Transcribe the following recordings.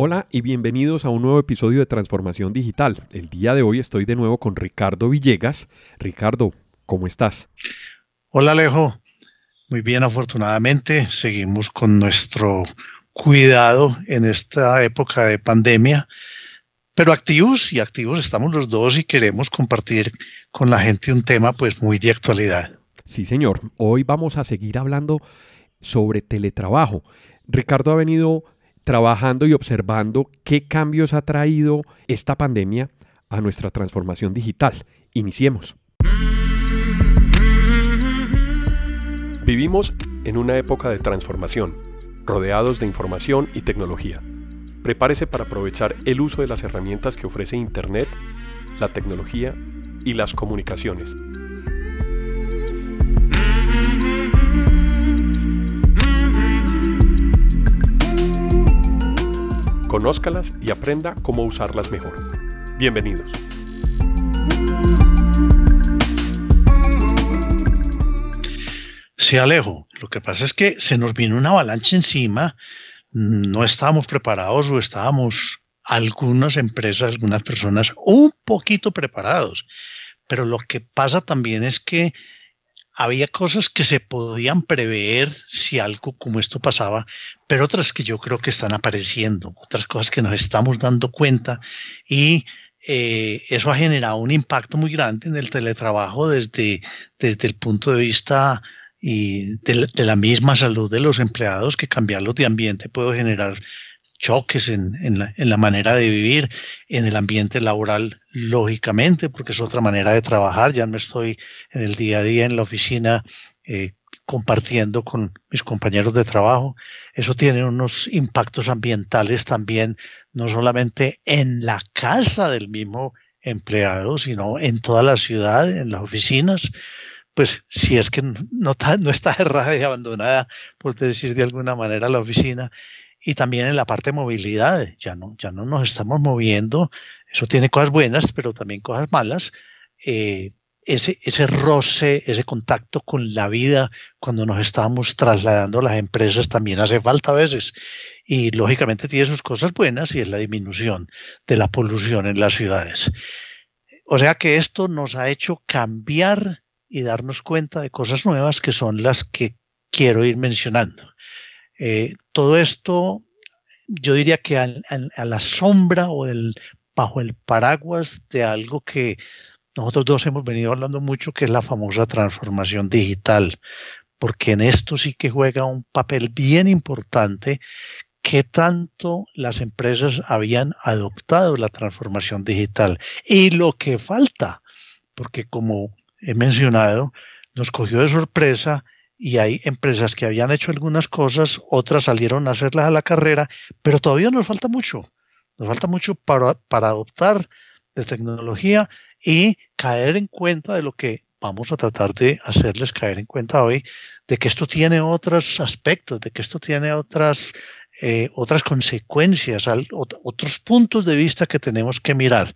Hola y bienvenidos a un nuevo episodio de Transformación Digital. El día de hoy estoy de nuevo con Ricardo Villegas. Ricardo, ¿cómo estás? Hola Alejo, muy bien afortunadamente. Seguimos con nuestro cuidado en esta época de pandemia, pero activos y activos estamos los dos y queremos compartir con la gente un tema pues muy de actualidad. Sí, señor. Hoy vamos a seguir hablando sobre teletrabajo. Ricardo ha venido trabajando y observando qué cambios ha traído esta pandemia a nuestra transformación digital. Iniciemos. Vivimos en una época de transformación, rodeados de información y tecnología. Prepárese para aprovechar el uso de las herramientas que ofrece Internet, la tecnología y las comunicaciones Conózcalas y aprenda cómo usarlas mejor. Bienvenidos. Sí, Alejo. Lo que pasa es que se nos vino una avalancha encima. No estábamos preparados o estábamos algunas empresas, algunas personas un poquito preparados. Pero lo que pasa también es que había cosas que se podían prever si algo como esto pasaba, pero otras que yo creo que están apareciendo, otras cosas que nos estamos dando cuenta y eh, eso ha generado un impacto muy grande en el teletrabajo desde, desde el punto de vista y de, de la misma salud de los empleados, que cambiarlos de ambiente puede generar choques en, en, la, manera de vivir, en el ambiente laboral, lógicamente, porque es otra manera de trabajar. Ya no estoy en el día a día en la oficina eh, compartiendo con mis compañeros de trabajo. Eso tiene unos impactos ambientales también, no solamente en la casa del mismo empleado, sino en toda la ciudad, en las oficinas. Pues si es que no, no está errada y abandonada, por decir de alguna manera, la oficina, y también en la parte de movilidad. Ya no, ya no nos estamos moviendo. Eso tiene cosas buenas, pero también cosas malas. Eh, ese, ese roce, ese contacto con la vida cuando nos estamos trasladando a las empresas también hace falta a veces. Y lógicamente tiene sus cosas buenas y es la disminución de la polución en las ciudades. O sea que esto nos ha hecho cambiar y darnos cuenta de cosas nuevas que son las que quiero ir mencionando. Eh, todo esto, yo diría que a, la sombra o bajo el paraguas de algo que nosotros dos hemos venido hablando mucho, que es la famosa transformación digital, porque en esto sí que juega un papel bien importante que tanto las empresas habían adoptado la transformación digital. Y lo que falta, porque como he mencionado, nos cogió de sorpresa y hay empresas que habían hecho algunas cosas, otras salieron a hacerlas a la carrera, pero todavía nos falta mucho. Nos falta mucho para, para adoptar de tecnología y caer en cuenta de lo que vamos a tratar de hacerles caer en cuenta hoy, de que esto tiene otros aspectos, de que esto tiene otras, eh, otras consecuencias, otros puntos de vista que tenemos que mirar.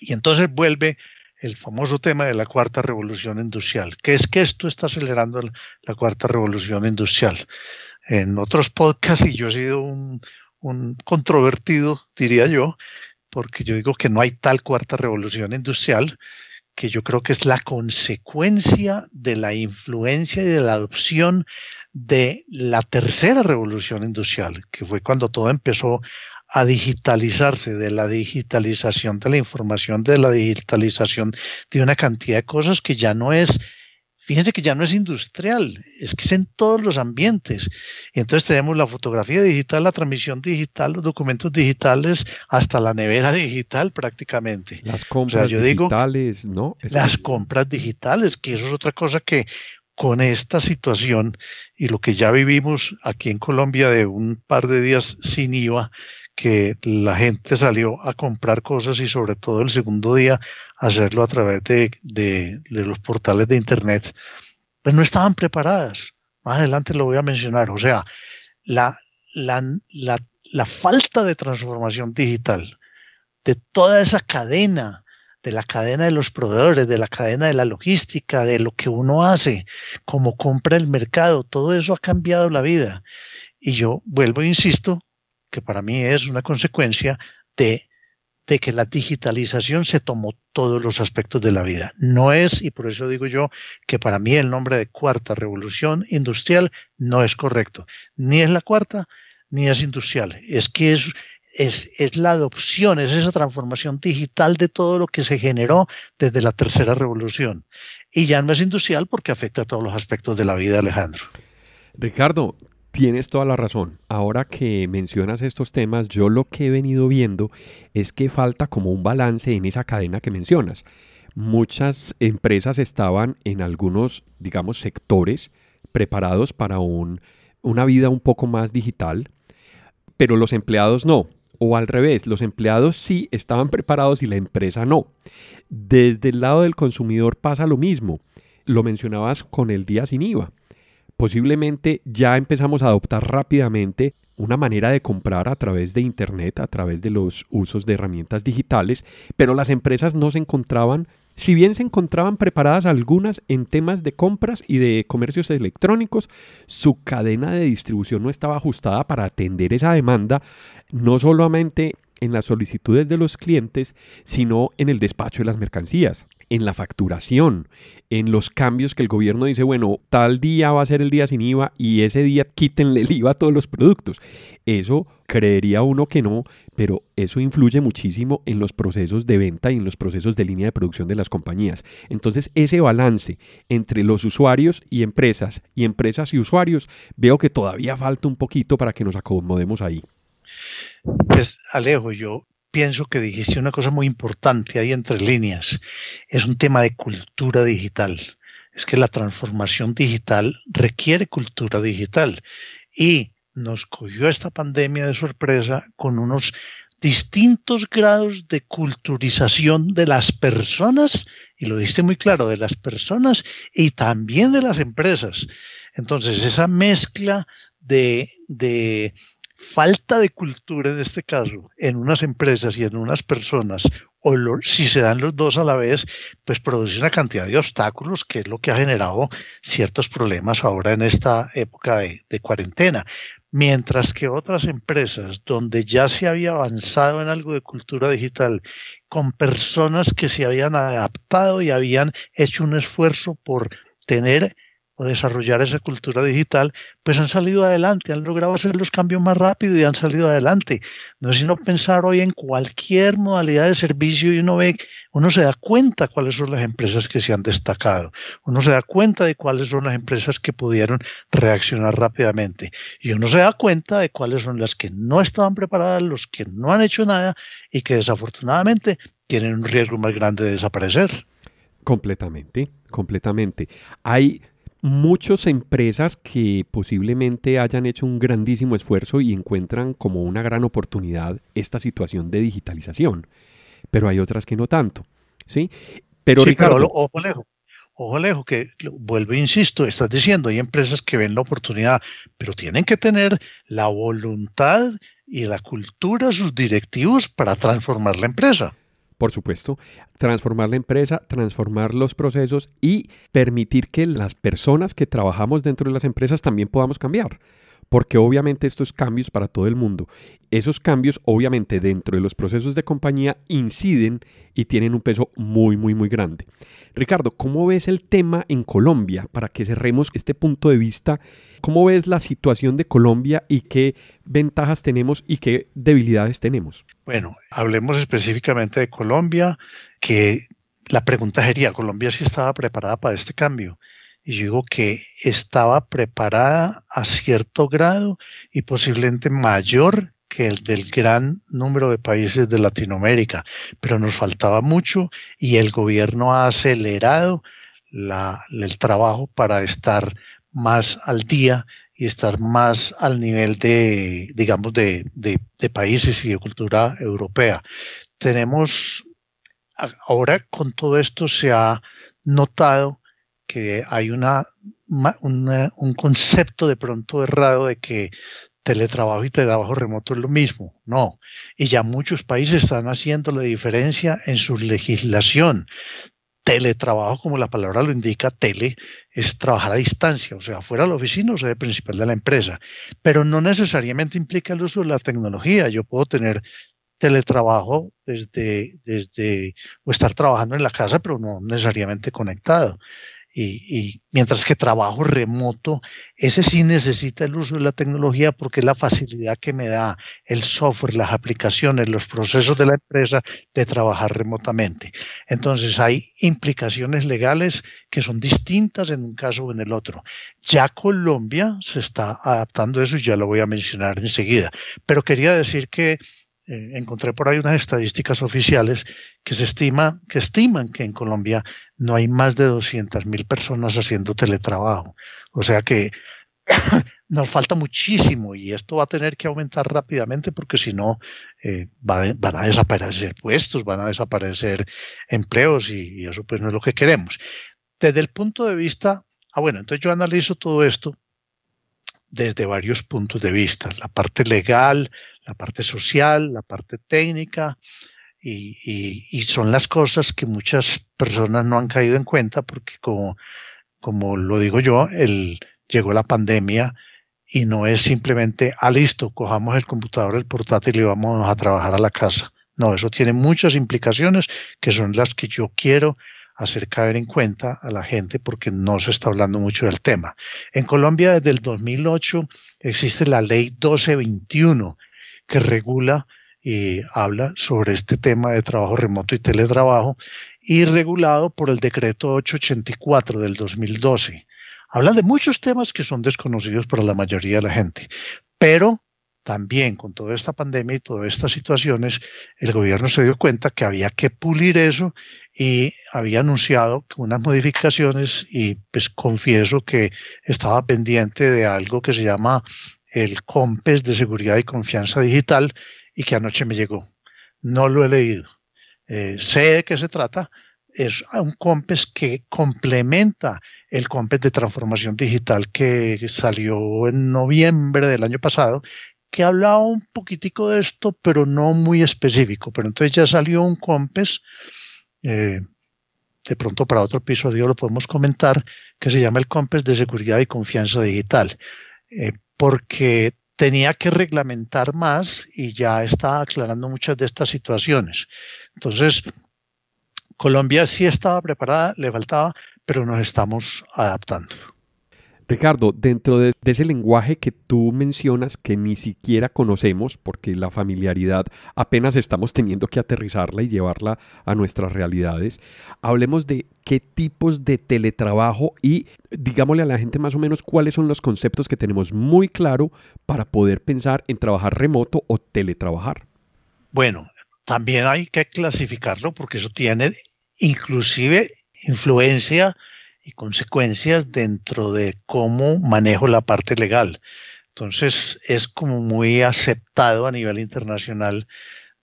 Y entonces vuelve el famoso tema de la cuarta revolución industrial, que es que esto está acelerando la cuarta revolución industrial. En otros podcasts, y yo he sido un, un controvertido, diría yo, porque yo digo que no hay tal cuarta revolución industrial, que yo creo que es la consecuencia de la influencia y de la adopción de la tercera revolución industrial, que fue cuando todo empezó a digitalizarse, de la digitalización de la información, de la digitalización de una cantidad de cosas que ya no es, fíjense que ya no es industrial, es que es en todos los ambientes. Y entonces tenemos la fotografía digital, la transmisión digital, los documentos digitales, hasta la nevera digital prácticamente. Las compras digitales, ¿no? las compras digitales, que eso es otra cosa que con esta situación y lo que ya vivimos aquí en Colombia de un par de días sin IVA, que la gente salió a comprar cosas y sobre todo el segundo día hacerlo a través de, de, los portales de Internet, pues no estaban preparadas. Más adelante lo voy a mencionar. O sea, la, la, la, la falta de transformación digital de toda esa cadena, de la cadena de los proveedores, de la cadena de la logística, de lo que uno hace, como compra el mercado, todo eso ha cambiado la vida. Y yo vuelvo e insisto que para mí es una consecuencia de, de que la digitalización se tomó todos los aspectos de la vida. No es, y por eso digo yo, que para mí el nombre de cuarta revolución industrial no es correcto. Ni es la cuarta, ni es industrial. Es que es, es, es, la adopción, es esa transformación digital de todo lo que se generó desde la tercera revolución. Y ya no es industrial porque afecta a todos los aspectos de la vida, Alejandro. Ricardo, tienes toda la razón. Ahora que mencionas estos temas, yo lo que he venido viendo es que falta como un balance en esa cadena que mencionas. Muchas empresas estaban en algunos, digamos, sectores preparados para un, una vida un poco más digital, pero los empleados no o al revés, los empleados sí estaban preparados y la empresa no. Desde el lado del consumidor pasa lo mismo. Lo mencionabas con el día sin IVA. Posiblemente ya empezamos a adoptar rápidamente una manera de comprar a través de Internet, a través de los usos de herramientas digitales, pero las empresas no se encontraban si bien se encontraban preparadas algunas en temas de compras y de comercios electrónicos, su cadena de distribución no estaba ajustada para atender esa demanda, no solamente en las solicitudes de los clientes, sino en el despacho de las mercancías, en la facturación, en los cambios que el gobierno dice, bueno, tal día va a ser el día sin IVA y ese día quítenle el IVA a todos los productos. Eso creería uno que no, pero eso influye muchísimo en los procesos de venta y en los procesos de línea de producción de las compañías. Entonces, ese balance entre los usuarios y empresas y empresas y usuarios, veo que todavía falta un poquito para que nos acomodemos ahí. Pues Alejo, yo pienso que dijiste una cosa muy importante ahí entre líneas. Es un tema de cultura digital. Es que la transformación digital requiere cultura digital. Y nos cogió esta pandemia de sorpresa con unos distintos grados de culturización de las personas, y lo diste muy claro, de las personas y también de las empresas. Entonces, esa mezcla de, de falta de cultura en este caso en unas empresas y en unas personas, o si se dan los dos a la vez, pues produce una cantidad de obstáculos que es lo que ha generado ciertos problemas ahora en esta época de, de cuarentena. Mientras que otras empresas donde ya se había avanzado en algo de cultura digital, con personas que se habían adaptado y habían hecho un esfuerzo por tener desarrollar esa cultura digital, pues han salido adelante, han logrado hacer los cambios más rápido y han salido adelante. No es sino pensar hoy en cualquier modalidad de servicio y uno ve, uno se da cuenta cuáles son las empresas que se han destacado, uno se da cuenta de cuáles son las empresas que pudieron reaccionar rápidamente y uno se da cuenta de cuáles son las que no estaban preparadas, los que no han hecho nada y que desafortunadamente tienen un riesgo más grande de desaparecer. Completamente, completamente. Hay muchas empresas que posiblemente hayan hecho un grandísimo esfuerzo y encuentran como una gran oportunidad esta situación de digitalización, pero hay otras que no tanto, ¿sí? Pero Ricardo, ojo lejos, ojo lejos, que vuelvo e insisto, estás diciendo, hay empresas que ven la oportunidad, pero tienen que tener la voluntad y la cultura, sus directivos para transformar la empresa por supuesto, transformar la empresa, transformar los procesos y permitir que las personas que trabajamos dentro de las empresas también podamos cambiar porque obviamente estos cambios para todo el mundo, esos cambios obviamente dentro de los procesos de compañía inciden y tienen un peso muy, muy, muy grande. Ricardo, ¿cómo ves el tema en Colombia? Para que cerremos este punto de vista, ¿cómo ves la situación de Colombia y qué ventajas tenemos y qué debilidades tenemos? Bueno, hablemos específicamente de Colombia, que la pregunta sería, ¿Colombia sí estaba preparada para este cambio? Y yo digo que estaba preparada a cierto grado y posiblemente mayor que el del gran número de países de Latinoamérica, pero nos faltaba mucho y el gobierno ha acelerado la, el trabajo para estar más al día y estar más al nivel de, digamos, de, de, de países y de cultura europea. Tenemos, ahora con todo esto se ha notado que hay una, un concepto de pronto errado de que teletrabajo y teletrabajo remoto es lo mismo. No. Y ya muchos países están haciendo la diferencia en su legislación. teletrabajo, como la palabra lo indica, tele, es trabajar a distancia, o sea, fuera de la oficina o sede principal de la empresa. Pero no necesariamente implica el uso de la tecnología. Yo puedo tener teletrabajo desde, desde, o estar trabajando en la casa, pero no necesariamente conectado y, mientras que trabajo remoto, ese sí necesita el uso de la tecnología porque es la facilidad que me da el software, las aplicaciones, los procesos de la empresa de trabajar remotamente. Entonces hay implicaciones legales que son distintas en un caso o en el otro. Ya Colombia se está adaptando a eso y ya lo voy a mencionar enseguida. Pero quería decir que eh, encontré por ahí unas estadísticas oficiales que se estima, que estiman que en Colombia no hay más de 200 mil personas haciendo teletrabajo. O sea que nos falta muchísimo y esto va a tener que aumentar rápidamente porque si no eh, van a desaparecer puestos, van a desaparecer empleos y, y eso pues no es lo que queremos. Desde el punto de vista, ah bueno, entonces yo analizo todo esto desde varios puntos de vista, la parte legal, la parte social, la parte técnica, y, son las cosas que muchas personas no han caído en cuenta porque como, como lo digo yo, llegó la pandemia y no es simplemente, ah, listo, cojamos el computador, el portátil y vamos a trabajar a la casa. No, eso tiene muchas implicaciones que son las que yo quiero hacer caer en cuenta a la gente porque no se está hablando mucho del tema. En Colombia desde el 2008 existe la ley 1221 que regula y habla sobre este tema de trabajo remoto y teletrabajo y regulado por el decreto 884 del 2012. Habla de muchos temas que son desconocidos para la mayoría de la gente, pero también con toda esta pandemia y todas estas situaciones, el gobierno se dio cuenta que había que pulir eso y había anunciado unas modificaciones y pues confieso que estaba pendiente de algo que se llama el COMPES de Seguridad y Confianza Digital y que anoche me llegó. No lo he leído. Eh, sé de qué se trata. Es un COMPES que complementa el COMPES de Transformación Digital que salió en noviembre del año pasado que hablaba un poquitico de esto, pero no muy específico. Pero entonces ya salió un COMPES, eh, de pronto para otro episodio lo podemos comentar, que se llama el COMPES de Seguridad y Confianza Digital, eh, porque tenía que reglamentar más y ya está aclarando muchas de estas situaciones. Entonces, Colombia sí estaba preparada, le faltaba, pero nos estamos adaptando. Ricardo, dentro de, ese lenguaje que tú mencionas que ni siquiera conocemos, porque la familiaridad apenas estamos teniendo que aterrizarla y llevarla a nuestras realidades, hablemos de qué tipos de teletrabajo y digámosle a la gente más o menos cuáles son los conceptos que tenemos muy claro para poder pensar en trabajar remoto o teletrabajar. Bueno, también hay que clasificarlo porque eso tiene inclusive influencia y consecuencias dentro de cómo manejo la parte legal. Entonces es como muy aceptado a nivel internacional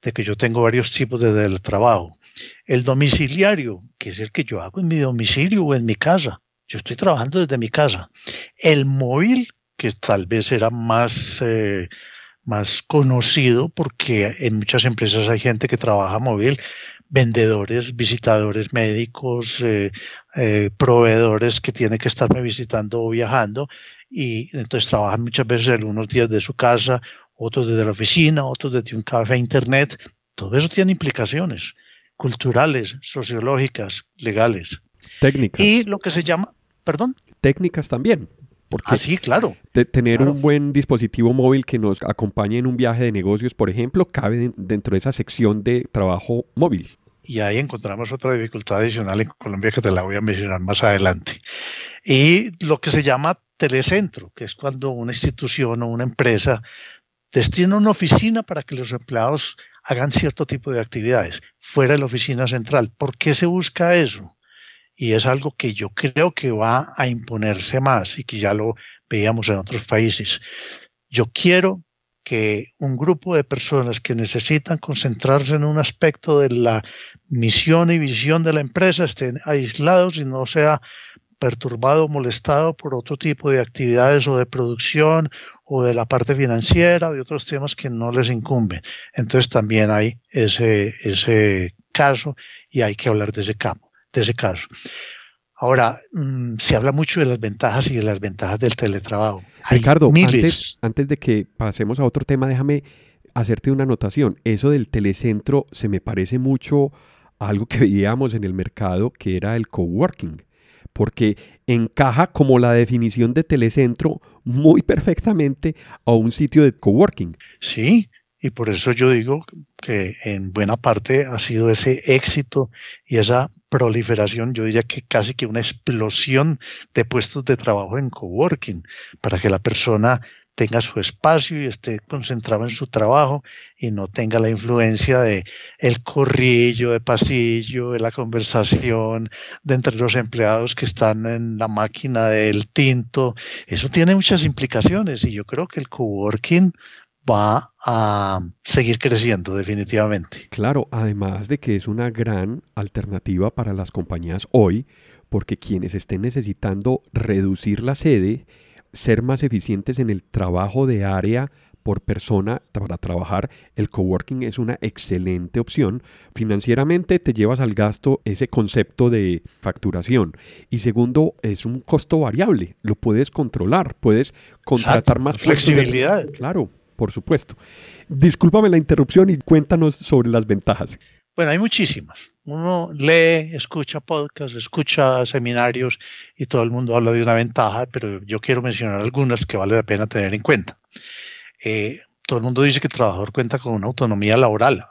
de que yo tengo varios tipos de trabajo. El domiciliario, que es el que yo hago en mi domicilio o en mi casa. Yo estoy trabajando desde mi casa. El móvil, que tal vez era más, eh, más conocido porque en muchas empresas hay gente que trabaja móvil, vendedores, visitadores médicos, eh, eh, proveedores que tienen que estarme visitando o viajando y entonces trabajan muchas veces unos días de su casa, otros desde la oficina, otros desde un café internet. Todo eso tiene implicaciones culturales, sociológicas, legales. Técnicas. Y lo que se llama, perdón. Técnicas también. Porque ah, sí, claro. tener un buen dispositivo móvil que nos acompañe en un viaje de negocios, por ejemplo, cabe dentro de esa sección de trabajo móvil. Y ahí encontramos otra dificultad adicional en Colombia que te la voy a mencionar más adelante. Y lo que se llama telecentro, que es cuando una institución o una empresa destina una oficina para que los empleados hagan cierto tipo de actividades fuera de la oficina central. ¿Por qué se busca eso? y es algo que yo creo que va a imponerse más y que ya lo veíamos en otros países. Yo quiero que un grupo de personas que necesitan concentrarse en un aspecto de la misión y visión de la empresa estén aislados y no sea perturbado o molestado por otro tipo de actividades o de producción o de la parte financiera o de otros temas que no les incumben. Entonces también hay ese, ese caso y hay que hablar de ese campo. de ese caso. Ahora, mm, se habla mucho de las ventajas y de las ventajas del teletrabajo. Ricardo, antes, antes de que pasemos a otro tema, déjame hacerte una anotación. Eso del telecentro se me parece mucho a algo que veíamos en el mercado, que era el coworking, porque encaja como la definición de telecentro muy perfectamente a un sitio de coworking. Sí, y por eso yo digo que en buena parte ha sido ese éxito y esa proliferación, yo diría que casi que una explosión de puestos de trabajo en coworking, para que la persona tenga su espacio y esté concentrado en su trabajo y no tenga la influencia de el corrillo de pasillo, de la conversación de entre los empleados que están en la máquina del tinto. Eso tiene muchas implicaciones y yo creo que el coworking va a seguir creciendo definitivamente. Claro, además de que es una gran alternativa para las compañías hoy, porque quienes estén necesitando reducir la sede, ser más eficientes en el trabajo de área por persona para trabajar, el coworking es una excelente opción. Financieramente te llevas al gasto ese concepto de facturación. Y segundo, es un costo variable, lo puedes controlar, puedes contratar más flexibilidad. Claro, por supuesto. Discúlpame la interrupción y cuéntanos sobre las ventajas. Bueno, hay muchísimas. Uno lee, escucha podcasts, escucha seminarios y todo el mundo habla de una ventaja, pero yo quiero mencionar algunas que vale la pena tener en cuenta. Eh, todo el mundo dice que el trabajador cuenta con una autonomía laboral.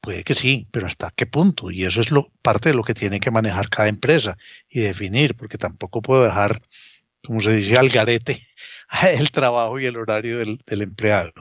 Puede que sí, pero ¿hasta qué punto? Y eso es lo, parte de lo que tiene que manejar cada empresa y definir, porque tampoco puedo dejar, como se dice, al garete el trabajo y el horario del, empleado.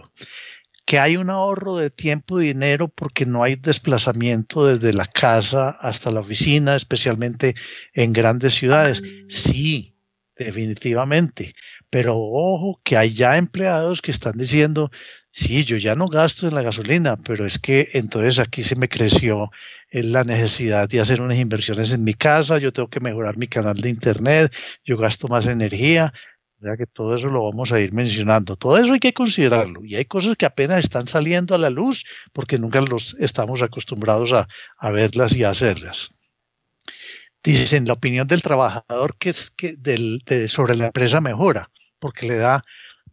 Que hay un ahorro de tiempo y dinero porque no hay desplazamiento desde la casa hasta la oficina, especialmente en grandes ciudades. Sí, definitivamente. Pero ojo que hay ya empleados que están diciendo, sí, yo ya no gasto en la gasolina, pero es que entonces aquí se me creció la necesidad de hacer unas inversiones en mi casa, yo tengo que mejorar mi canal de internet, yo gasto más energía, que todo eso lo vamos a ir mencionando. Todo eso hay que considerarlo. Y hay cosas que apenas están saliendo a la luz porque nunca los estamos acostumbrados a, verlas y a hacerlas. Dicen, la opinión del trabajador que es que del, sobre la empresa mejora porque le da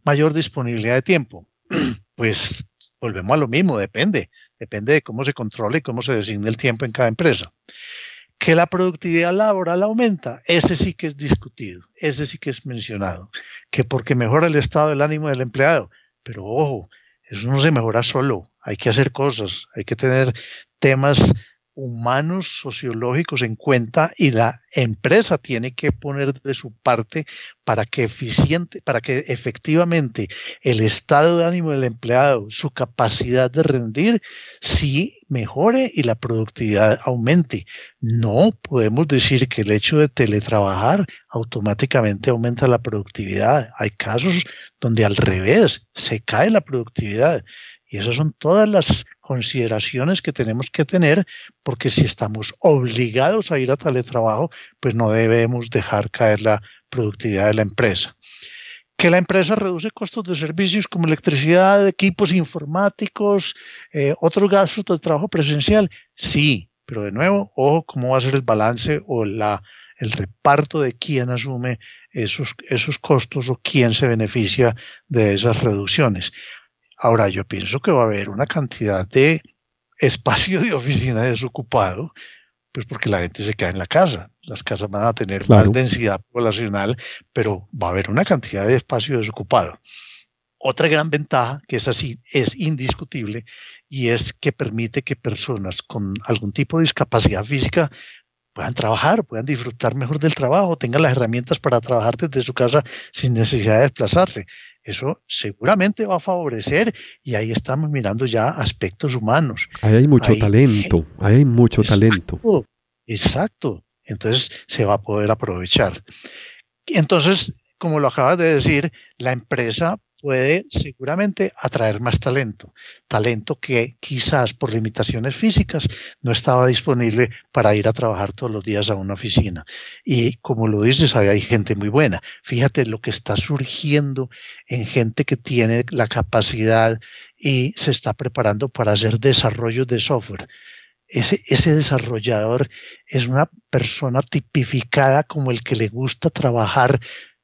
mayor disponibilidad de tiempo. Pues volvemos a lo mismo, depende. Depende de cómo se controle y cómo se designe el tiempo en cada empresa. Que la productividad laboral aumenta, ese sí que es discutido, ese sí que es mencionado, que porque mejora el estado del ánimo del empleado, pero ojo, eso no se mejora solo, hay que hacer cosas, hay que tener temas humanos, sociológicos en cuenta y la empresa tiene que poner de su parte para que eficiente, para que efectivamente el estado de ánimo del empleado, su capacidad de rendir, sí mejore y la productividad aumente. No podemos decir que el hecho de teletrabajar automáticamente aumenta la productividad. Hay casos donde al revés se cae la productividad. Y esas son todas las consideraciones que tenemos que tener, porque si estamos obligados a ir a teletrabajo, pues no debemos dejar caer la productividad de la empresa. Que la empresa reduce costos de servicios como electricidad, equipos informáticos, eh, otros gastos de trabajo presencial, sí, pero de nuevo, ojo cómo va a ser el balance o el reparto de quién asume esos costos o quién se beneficia de esas reducciones. Ahora, yo pienso que va a haber una cantidad de espacio de oficina desocupado, pues porque la gente se queda en la casa. Las casas van a tener más densidad poblacional, pero va a haber una cantidad de espacio desocupado. Otra gran ventaja, que es así, es indiscutible, y es que permite que personas con algún tipo de discapacidad física puedan trabajar, puedan disfrutar mejor del trabajo, tengan las herramientas para trabajar desde su casa sin necesidad de desplazarse. Eso seguramente va a favorecer y ahí estamos mirando ya aspectos humanos. Ahí hay mucho talento, ahí hay mucho talento. Exacto, entonces se va a poder aprovechar. Entonces, como lo acabas de decir, la empresa puede seguramente atraer más talento, talento que quizás por limitaciones físicas no estaba disponible para ir a trabajar todos los días a una oficina. Y como lo dices, hay gente muy buena. Fíjate lo que está surgiendo en gente que tiene la capacidad y se está preparando para hacer desarrollos de software. ese, ese desarrollador es una persona tipificada como el que le gusta trabajar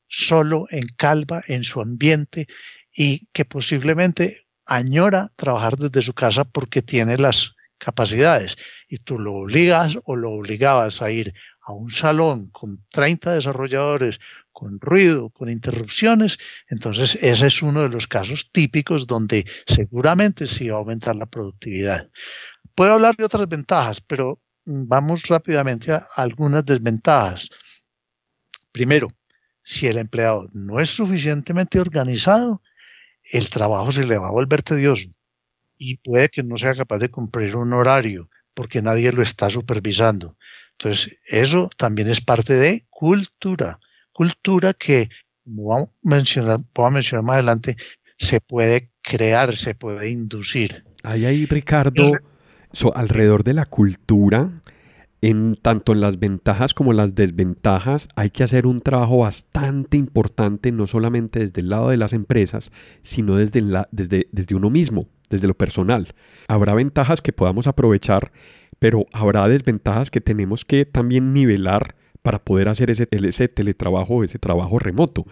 solo en calma, en su ambiente y que posiblemente añora trabajar desde su casa porque tiene las capacidades y tú lo obligas o lo obligabas a ir a un salón con 30 desarrolladores, con ruido, con interrupciones, entonces ese es uno de los casos típicos donde seguramente sí va a aumentar la productividad. Puedo hablar de otras ventajas, pero vamos rápidamente a algunas desventajas. Primero, si el empleado no es suficientemente organizado, el trabajo se le va a volver tedioso y puede que no sea capaz de cumplir un horario porque nadie lo está supervisando. Entonces, eso también es parte de cultura. Cultura que, como voy a mencionar, voy a mencionar más adelante, se puede crear, se puede inducir. Ahí, ahí, Ricardo, alrededor de la cultura, en tanto en las ventajas como las desventajas, hay que hacer un trabajo bastante importante, no solamente desde el lado de las empresas, sino desde, la, desde, desde uno mismo, desde lo personal. Habrá ventajas que podamos aprovechar, pero habrá desventajas que tenemos que también nivelar para poder hacer ese, ese teletrabajo, ese trabajo remoto.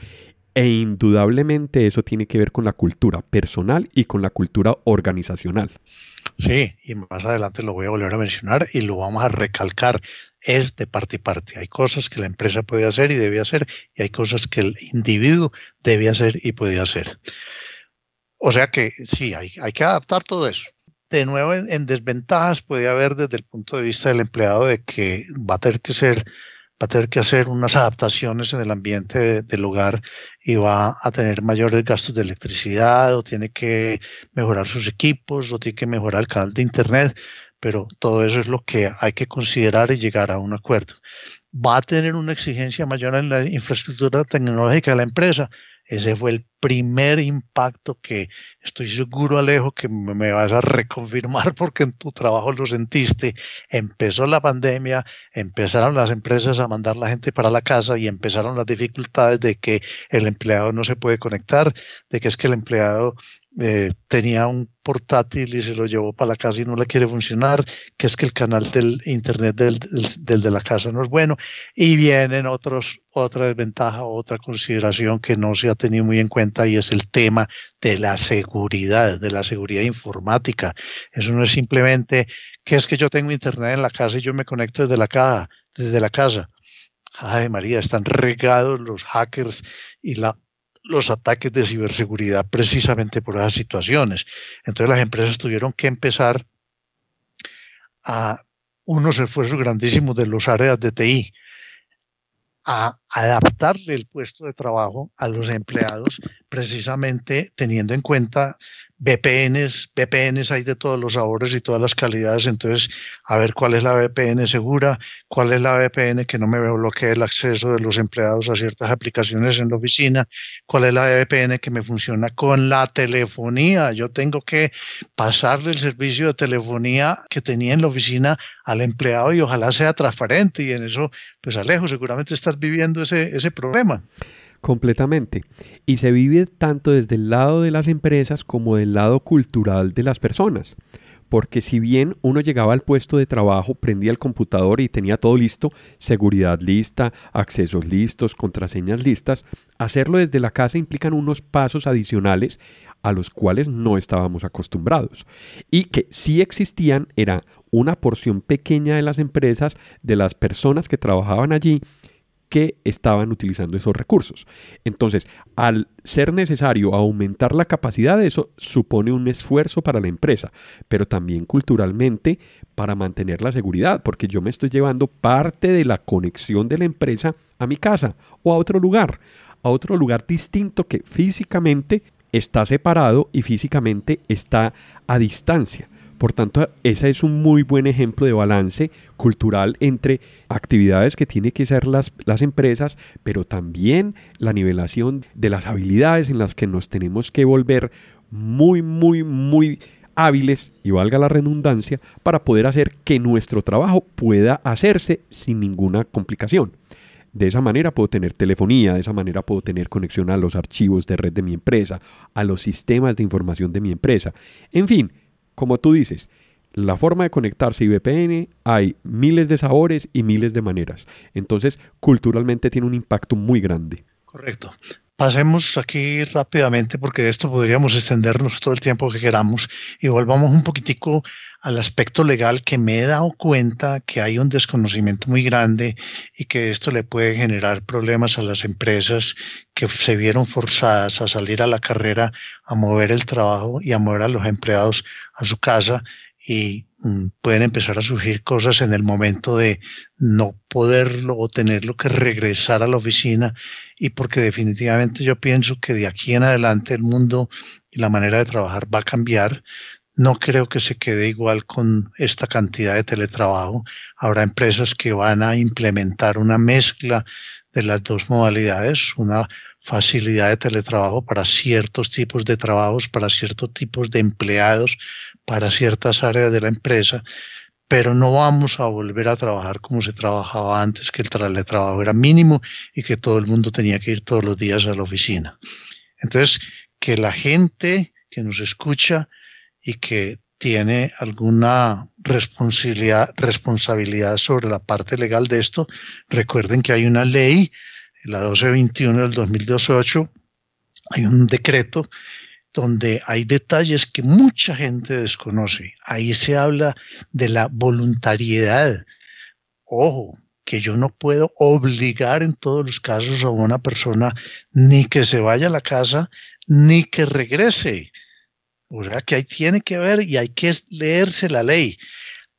E indudablemente eso tiene que ver con la cultura personal y con la cultura organizacional. Sí, y más adelante lo voy a volver a mencionar y lo vamos a recalcar. Es de parte y parte. Hay cosas que la empresa puede hacer y debe hacer y hay cosas que el individuo debe hacer y puede hacer. O sea que sí, hay, hay que adaptar todo eso. De nuevo, en desventajas puede haber desde el punto de vista del empleado de que va a tener que ser va a tener que hacer unas adaptaciones en el ambiente del hogar y va a tener mayores gastos de electricidad o tiene que mejorar sus equipos o tiene que mejorar el canal de internet, pero todo eso es lo que hay que considerar y llegar a un acuerdo. Va a tener una exigencia mayor en la infraestructura tecnológica de la empresa, ese fue el primer impacto que estoy seguro, Alejo, que me vas a reconfirmar porque en tu trabajo lo sentiste. Empezó la pandemia, empezaron las empresas a mandar la gente para la casa y empezaron las dificultades de que el empleado no se puede conectar, de que es que el empleado eh, tenía un portátil y se lo llevó para la casa y no le quiere funcionar, que es que el canal del internet del, del, de la casa no es bueno y vienen otros otra desventaja, otra consideración que no se ha tenido muy en cuenta y es el tema de la seguridad, de la seguridad informática. Eso no es simplemente que es que yo tengo internet en la casa y yo me conecto desde la casa, desde la casa. Ay María, están regados los hackers y la los ataques de ciberseguridad precisamente por esas situaciones. Entonces las empresas tuvieron que empezar a unos esfuerzos grandísimos de los áreas de TI a adaptarle el puesto de trabajo a los empleados precisamente teniendo en cuenta VPNs, VPNs hay de todos los sabores y todas las calidades, entonces a ver cuál es la VPN segura, cuál es la VPN que no me bloquee el acceso de los empleados a ciertas aplicaciones en la oficina, cuál es la VPN que me funciona con la telefonía. Yo tengo que pasarle el servicio de telefonía que tenía en la oficina al empleado y ojalá sea transparente y en eso, pues Alejo, seguramente estás viviendo ese, ese problema. Completamente. Y se vive tanto desde el lado de las empresas como del lado cultural de las personas. Porque si bien uno llegaba al puesto de trabajo, prendía el computador y tenía todo listo, seguridad lista, accesos listos, contraseñas listas, hacerlo desde la casa implican unos pasos adicionales a los cuales no estábamos acostumbrados. Y que si existían era una porción pequeña de las empresas, de las personas que trabajaban allí, que estaban utilizando esos recursos. Entonces, al ser necesario aumentar la capacidad de eso, supone un esfuerzo para la empresa, pero también culturalmente para mantener la seguridad, porque yo me estoy llevando parte de la conexión de la empresa a mi casa o a otro lugar, a otro lugar distinto que físicamente está separado y físicamente está a distancia. Por tanto, ese es un muy buen ejemplo de balance cultural entre actividades que tienen que hacer las, las empresas, pero también la nivelación de las habilidades en las que nos tenemos que volver muy, muy, muy hábiles, y valga la redundancia, para poder hacer que nuestro trabajo pueda hacerse sin ninguna complicación. De esa manera puedo tener telefonía, de esa manera puedo tener conexión a los archivos de red de mi empresa, a los sistemas de información de mi empresa. En fin, como tú dices, la forma de conectarse y VPN, hay miles de sabores y miles de maneras. Entonces, culturalmente tiene un impacto muy grande. Correcto. Pasemos aquí rápidamente porque de esto podríamos extendernos todo el tiempo que queramos y volvamos un poquitico al aspecto legal que me he dado cuenta que hay un desconocimiento muy grande y que esto le puede generar problemas a las empresas que se vieron forzadas a salir a la carrera, a mover el trabajo y a mover a los empleados a su casa y pueden empezar a surgir cosas en el momento de no poderlo o tenerlo que regresar a la oficina y porque definitivamente yo pienso que de aquí en adelante el mundo y la manera de trabajar va a cambiar. No creo que se quede igual con esta cantidad de teletrabajo. Habrá empresas que van a implementar una mezcla de las dos modalidades, una facilidad de teletrabajo para ciertos tipos de trabajos, para ciertos tipos de empleados, para ciertas áreas de la empresa, pero no vamos a volver a trabajar como se trabajaba antes, que el teletrabajo era mínimo y que todo el mundo tenía que ir todos los días a la oficina. Entonces, que la gente que nos escucha y que tiene alguna responsabilidad, responsabilidad sobre la parte legal de esto, recuerden que hay una ley la 1221 del 2018, hay un decreto donde hay detalles que mucha gente desconoce. Ahí se habla de la voluntariedad. Ojo, que yo no puedo obligar en todos los casos a una persona ni que se vaya a la casa ni que regrese. O sea que ahí tiene que ver y hay que leerse la ley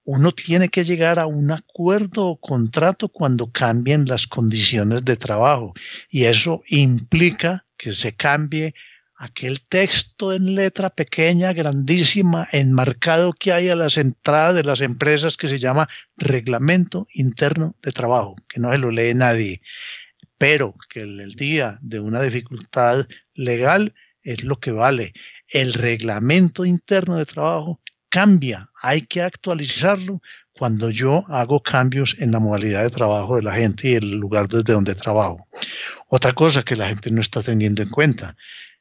uno tiene que llegar a un acuerdo o contrato cuando cambien las condiciones de trabajo. Y eso implica que se cambie aquel texto en letra pequeña, grandísima, enmarcado que hay a las entradas de las empresas que se llama Reglamento Interno de Trabajo, que no se lo lee nadie, pero que el día de una dificultad legal es lo que vale. El reglamento interno de trabajo cambia, hay que actualizarlo cuando yo hago cambios en la modalidad de trabajo de la gente y el lugar desde donde trabajo. Otra cosa que la gente no está teniendo en cuenta,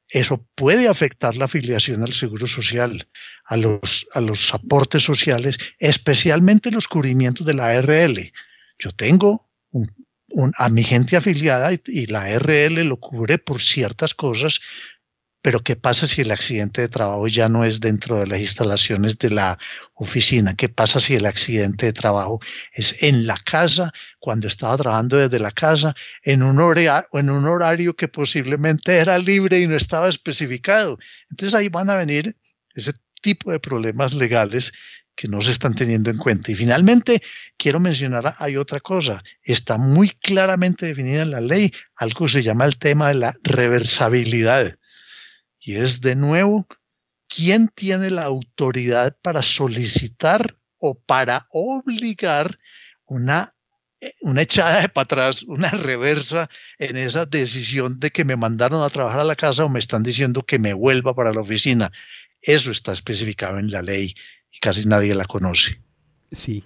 eso puede afectar la afiliación al seguro social, a los, a los aportes sociales, especialmente los cubrimientos de la ARL. Yo tengo a mi gente afiliada y, y la ARL lo cubre por ciertas cosas, pero ¿qué pasa si el accidente de trabajo ya no es dentro de las instalaciones de la oficina? ¿Qué pasa si el accidente de trabajo es en la casa, cuando estaba trabajando desde la casa, en un, horario, en un horario que posiblemente era libre y no estaba especificado? Entonces ahí van a venir ese tipo de problemas legales que no se están teniendo en cuenta. Y finalmente, quiero mencionar, hay otra cosa, está muy claramente definida en la ley, algo se llama el tema de la reversibilidad. Y es de nuevo, ¿quién tiene la autoridad para solicitar o para obligar una, eh, una echada de para atrás, una reversa en esa decisión de que me mandaron a trabajar a la casa o me están diciendo que me vuelva para la oficina? Eso está especificado en la ley y casi nadie la conoce. Sí,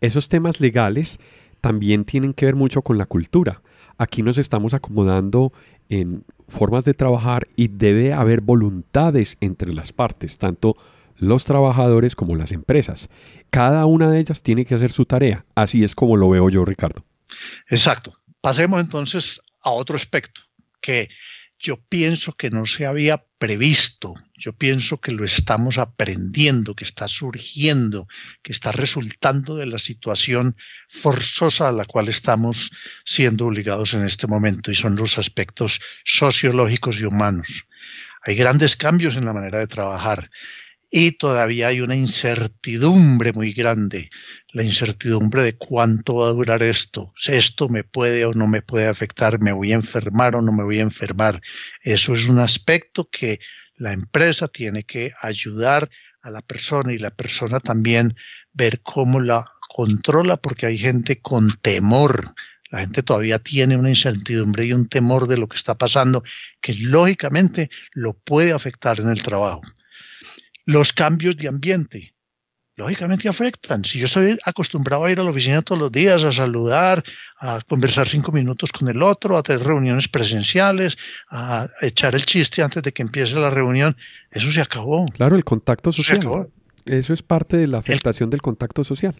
esos temas legales también tienen que ver mucho con la cultura. Aquí nos estamos acomodando en formas de trabajar y debe haber voluntades entre las partes, tanto los trabajadores como las empresas. Cada una de ellas tiene que hacer su tarea. Así es como lo veo yo, Ricardo. Exacto. Pasemos entonces a otro aspecto, que yo pienso que no se había previsto, yo pienso que lo estamos aprendiendo, que está surgiendo, que está resultando de la situación forzosa a la cual estamos siendo obligados en este momento, y son los aspectos sociológicos y humanos. Hay grandes cambios en la manera de trabajar y todavía hay una incertidumbre muy grande, la incertidumbre de cuánto va a durar esto, si esto me puede o no me puede afectar, me voy a enfermar o no me voy a enfermar. Eso es un aspecto que la empresa tiene que ayudar a la persona y la persona también ver cómo la controla porque hay gente con temor. La gente todavía tiene una incertidumbre y un temor de lo que está pasando que lógicamente lo puede afectar en el trabajo los cambios de ambiente. Lógicamente afectan. Si yo estoy acostumbrado a ir a la oficina todos los días, a saludar, a conversar cinco minutos con el otro, a tener reuniones presenciales, a echar el chiste antes de que empiece la reunión, eso se acabó. Claro, el contacto social. Eso es parte de la afectación del contacto social.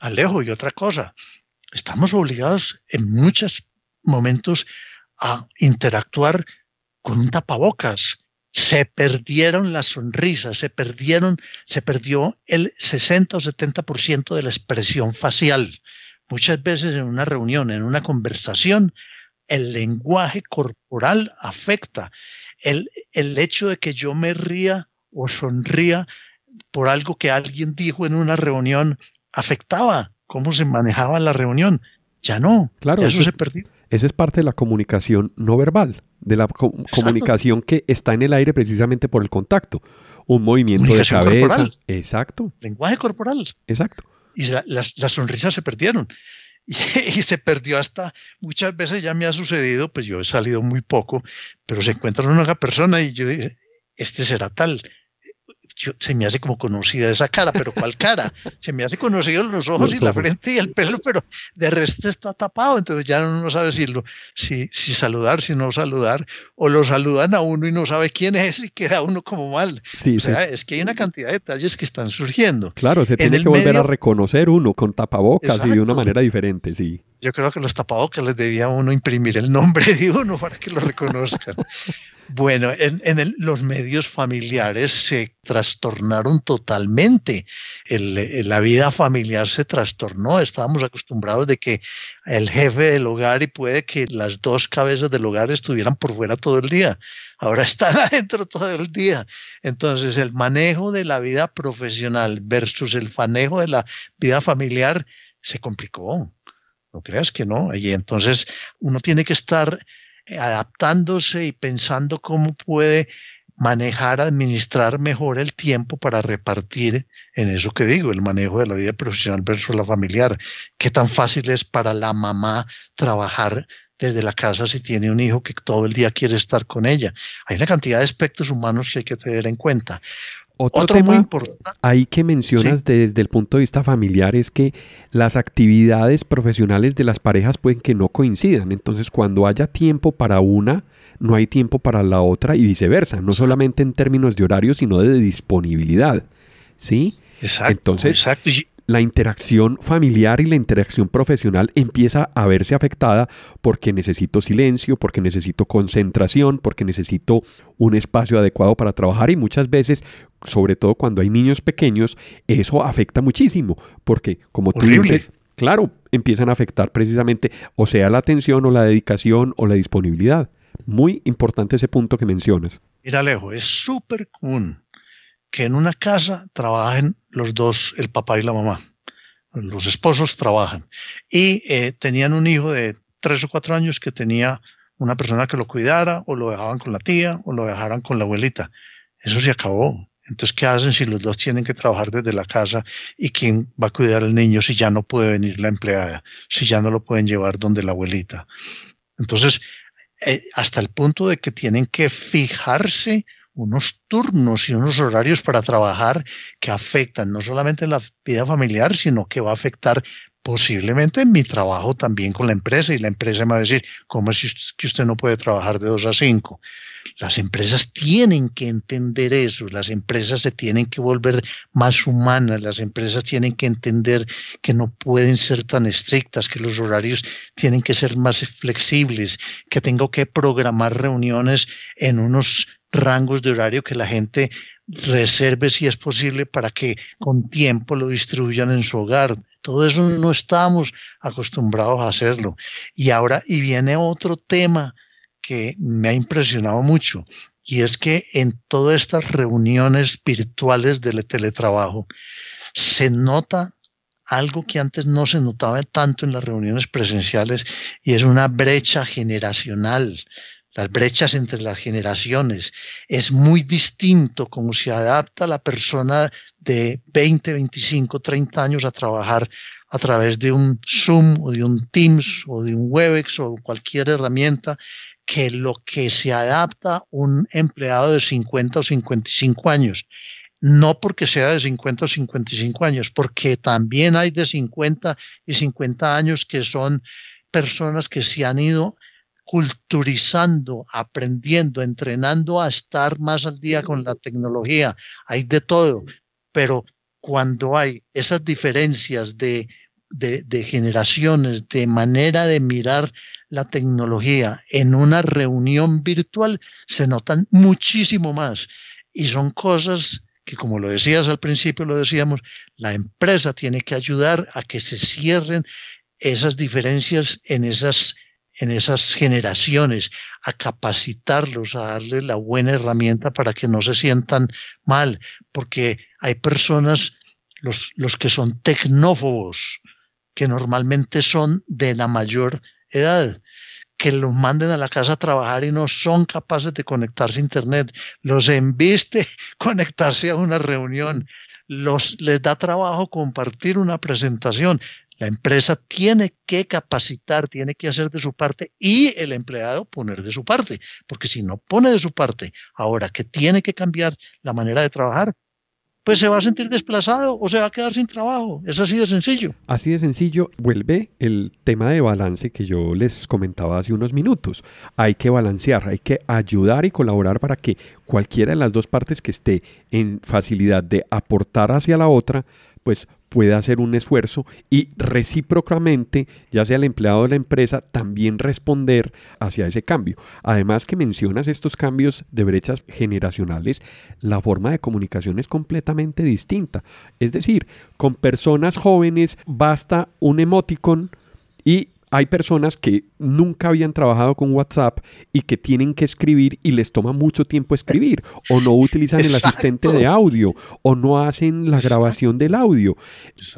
Alejo, y otra cosa, estamos obligados en muchos momentos a interactuar con un tapabocas. Se perdieron las sonrisas, se perdieron, se perdió el 60 o 70% de la expresión facial. Muchas veces en una reunión, en una conversación, el lenguaje corporal afecta. El, el hecho de que yo me ría o sonría por algo que alguien dijo en una reunión afectaba cómo se manejaba la reunión. Ya no, claro, eso, se perdió. Esa es parte de la comunicación no verbal, de la comunicación que está en el aire precisamente por el contacto. Un movimiento de cabeza. Exacto. Lenguaje corporal. Exacto. Y las, sonrisas se perdieron. Y, se perdió hasta muchas veces ya me ha sucedido, pues yo he salido muy poco, pero se encuentra una persona y yo dije, este será tal, se me hace como conocida esa cara, pero ¿cuál cara? Se me hace conocido los ojos y la frente y el pelo, pero de resto está tapado, entonces ya uno no sabe si, si, si saludar, si no saludar, o lo saludan a uno y no sabe quién es y queda uno como mal. Sí, o sea, es que hay una cantidad de detalles que están surgiendo. Claro, se tiene que volver a reconocer uno con tapabocas y de una manera diferente, sí. Yo creo que los tapabocas les debía uno imprimir el nombre de uno para que lo reconozcan. Bueno, en, los medios familiares se trastornaron totalmente. la vida familiar se trastornó. Estábamos acostumbrados de que el jefe del hogar y puede que las dos cabezas del hogar estuvieran por fuera todo el día. Ahora están adentro todo el día. Entonces, el manejo de la vida profesional versus el manejo de la vida familiar se complicó. No creas que no. Y entonces uno tiene que estar adaptándose y pensando cómo puede manejar, administrar mejor el tiempo para repartir en eso que digo, el manejo de la vida profesional versus la familiar. ¿Qué tan fácil es para la mamá trabajar desde la casa si tiene un hijo que todo el día quiere estar con ella? Hay una cantidad de aspectos humanos que hay que tener en cuenta. Otro, tema importante. ahí que mencionas desde el punto de vista familiar es que las actividades profesionales de las parejas pueden que no coincidan. Entonces, cuando haya tiempo para una, no hay tiempo para la otra y viceversa. No solamente en términos de horario, sino de disponibilidad. ¿Sí? Exacto. Entonces, exacto la interacción familiar y la interacción profesional empieza a verse afectada porque necesito silencio, porque necesito concentración, porque necesito un espacio adecuado para trabajar y muchas veces, sobre todo cuando hay niños pequeños, eso afecta muchísimo porque como tú dices, claro, empiezan a afectar precisamente o sea la atención o la dedicación o la disponibilidad. Muy importante ese punto que mencionas. Mira, Alejo, es súper común que en una casa trabajen los dos, el papá y la mamá. Los esposos trabajan. Y eh, tenían un hijo de tres o cuatro años que tenía una persona que lo cuidara, o lo dejaban con la tía, o lo dejaran con la abuelita. Eso se acabó. Entonces, ¿qué hacen si los dos tienen que trabajar desde la casa y quién va a cuidar al niño si ya no puede venir la empleada, si ya no lo pueden llevar donde la abuelita? Entonces, eh, hasta el punto de que tienen que fijarse unos turnos y unos horarios para trabajar que afectan no solamente la vida familiar, sino que va a afectar posiblemente mi trabajo también con la empresa y la empresa me va a decir, ¿cómo es que usted no puede trabajar de 2 a 5? Las empresas tienen que entender eso, las empresas se tienen que volver más humanas, las empresas tienen que entender que no pueden ser tan estrictas, que los horarios tienen que ser más flexibles, que tengo que programar reuniones en unos rangos de horario que la gente reserve si es posible para que con tiempo lo distribuyan en su hogar. Todo eso no estamos acostumbrados a hacerlo. Y ahora, y viene otro tema que me ha impresionado mucho, y es que en todas estas reuniones virtuales del teletrabajo se nota algo que antes no se notaba tanto en las reuniones presenciales y es una brecha generacional las brechas entre las generaciones. Es muy distinto cómo se adapta la persona de 20, 25, 30 años a trabajar a través de un Zoom o de un Teams o de un Webex o cualquier herramienta que lo que se adapta un empleado de 50 o 55 años. No porque sea de 50 o 55 años, porque también hay de 50 y 50 años que son personas que se han ido culturizando, aprendiendo, entrenando a estar más al día con la tecnología. Hay de todo. pero cuando hay esas diferencias de, de, generaciones, de manera de mirar la tecnología en una reunión virtual, se notan muchísimo más. Y son cosas que, como lo decías al principio, lo decíamos, la empresa tiene que ayudar a que se cierren esas diferencias en esas en esas generaciones, a capacitarlos, a darles la buena herramienta para que no se sientan mal, porque hay personas, los, los que son tecnófobos, que normalmente son de la mayor edad, que los manden a la casa a trabajar y no son capaces de conectarse a Internet, los enviste conectarse a una reunión, los, les da trabajo compartir una presentación, la empresa tiene que capacitar, tiene que hacer de su parte y el empleado poner de su parte, porque si no pone de su parte, ahora que tiene que cambiar la manera de trabajar, pues se va a sentir desplazado o se va a quedar sin trabajo. Es así de sencillo. Así de sencillo. Vuelve el tema de balance que yo les comentaba hace unos minutos. Hay que balancear, hay que ayudar y colaborar para que cualquiera de las dos partes que esté en facilidad de aportar hacia la otra, pues puede hacer un esfuerzo y recíprocamente, ya sea el empleado de la empresa, también responder hacia ese cambio. Además que mencionas estos cambios de brechas generacionales, la forma de comunicación es completamente distinta. Es decir, con personas jóvenes basta un emoticon y hay personas que nunca habían trabajado con WhatsApp y que tienen que escribir y les toma mucho tiempo escribir, o no utilizan el asistente de audio, o no hacen la grabación del audio.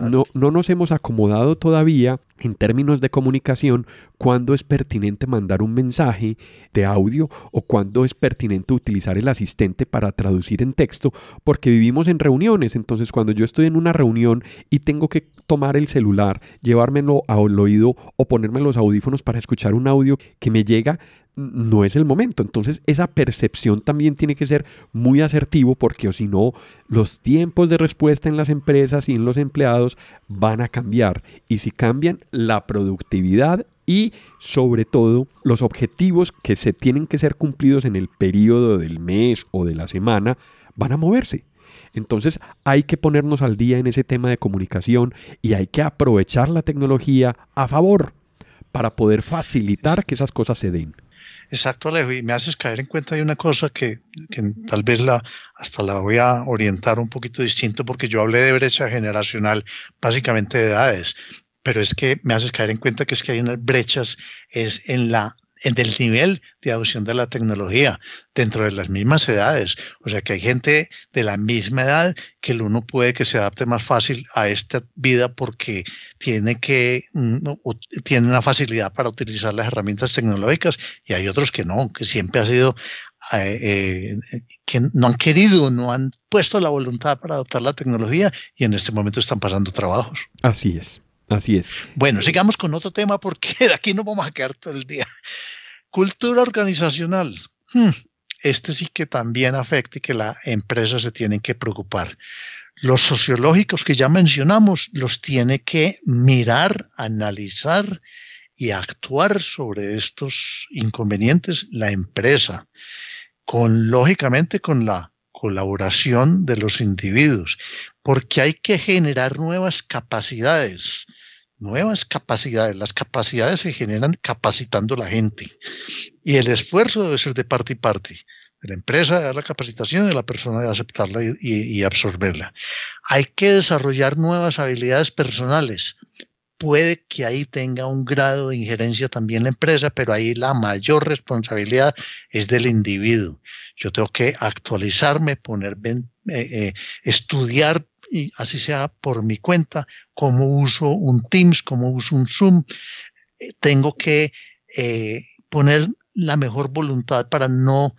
No, no nos hemos acomodado todavía en términos de comunicación cuándo es pertinente mandar un mensaje de audio o cuándo es pertinente utilizar el asistente para traducir en texto, porque vivimos en reuniones, entonces cuando yo estoy en una reunión y tengo que tomar el celular, llevármelo al oído o ponerme los audífonos para escuchar un audio que me llega, no es el momento. Entonces esa percepción también tiene que ser muy asertivo porque o si no, los tiempos de respuesta en las empresas y en los empleados van a cambiar. Y si cambian, la productividad y sobre todo los objetivos que se tienen que ser cumplidos en el periodo del mes o de la semana van a moverse. Entonces hay que ponernos al día en ese tema de comunicación y hay que aprovechar la tecnología a favor para poder facilitar que esas cosas se den. Exacto, Alejo, y me haces caer en cuenta de una cosa que, tal vez la, hasta la voy a orientar un poquito distinto porque yo hablé de brecha generacional, básicamente de edades, pero es que me haces caer en cuenta que es que hay unas brechas es en la en el nivel de adopción de la tecnología dentro de las mismas edades. O sea que hay gente de la misma edad que el uno puede que se adapte más fácil a esta vida porque tiene que mm, tiene una facilidad para utilizar las herramientas tecnológicas y hay otros que no, que siempre ha sido eh, eh, que no han querido, no han puesto la voluntad para adoptar la tecnología y en este momento están pasando trabajos. Así es. Así es. Bueno, sigamos con otro tema porque de aquí no vamos a quedar todo el día. Cultura organizacional. Hmm, este sí que también afecta y que la empresa se tiene que preocupar. Los sociológicos que ya mencionamos los tiene que mirar, analizar y actuar sobre estos inconvenientes la empresa, con lógicamente con la colaboración de los individuos, porque hay que generar nuevas capacidades, nuevas capacidades. Las capacidades se generan capacitando la gente y el esfuerzo debe ser de parte y parte. De la empresa de dar la capacitación y de la persona de aceptarla y, y absorberla. Hay que desarrollar nuevas habilidades personales. Puede que ahí tenga un grado de injerencia también la empresa, pero ahí la mayor responsabilidad es del individuo. Yo tengo que actualizarme, poner, eh, eh, estudiar y así sea por mi cuenta, cómo uso un Teams, cómo uso un Zoom. Eh, tengo que eh, poner la mejor voluntad para no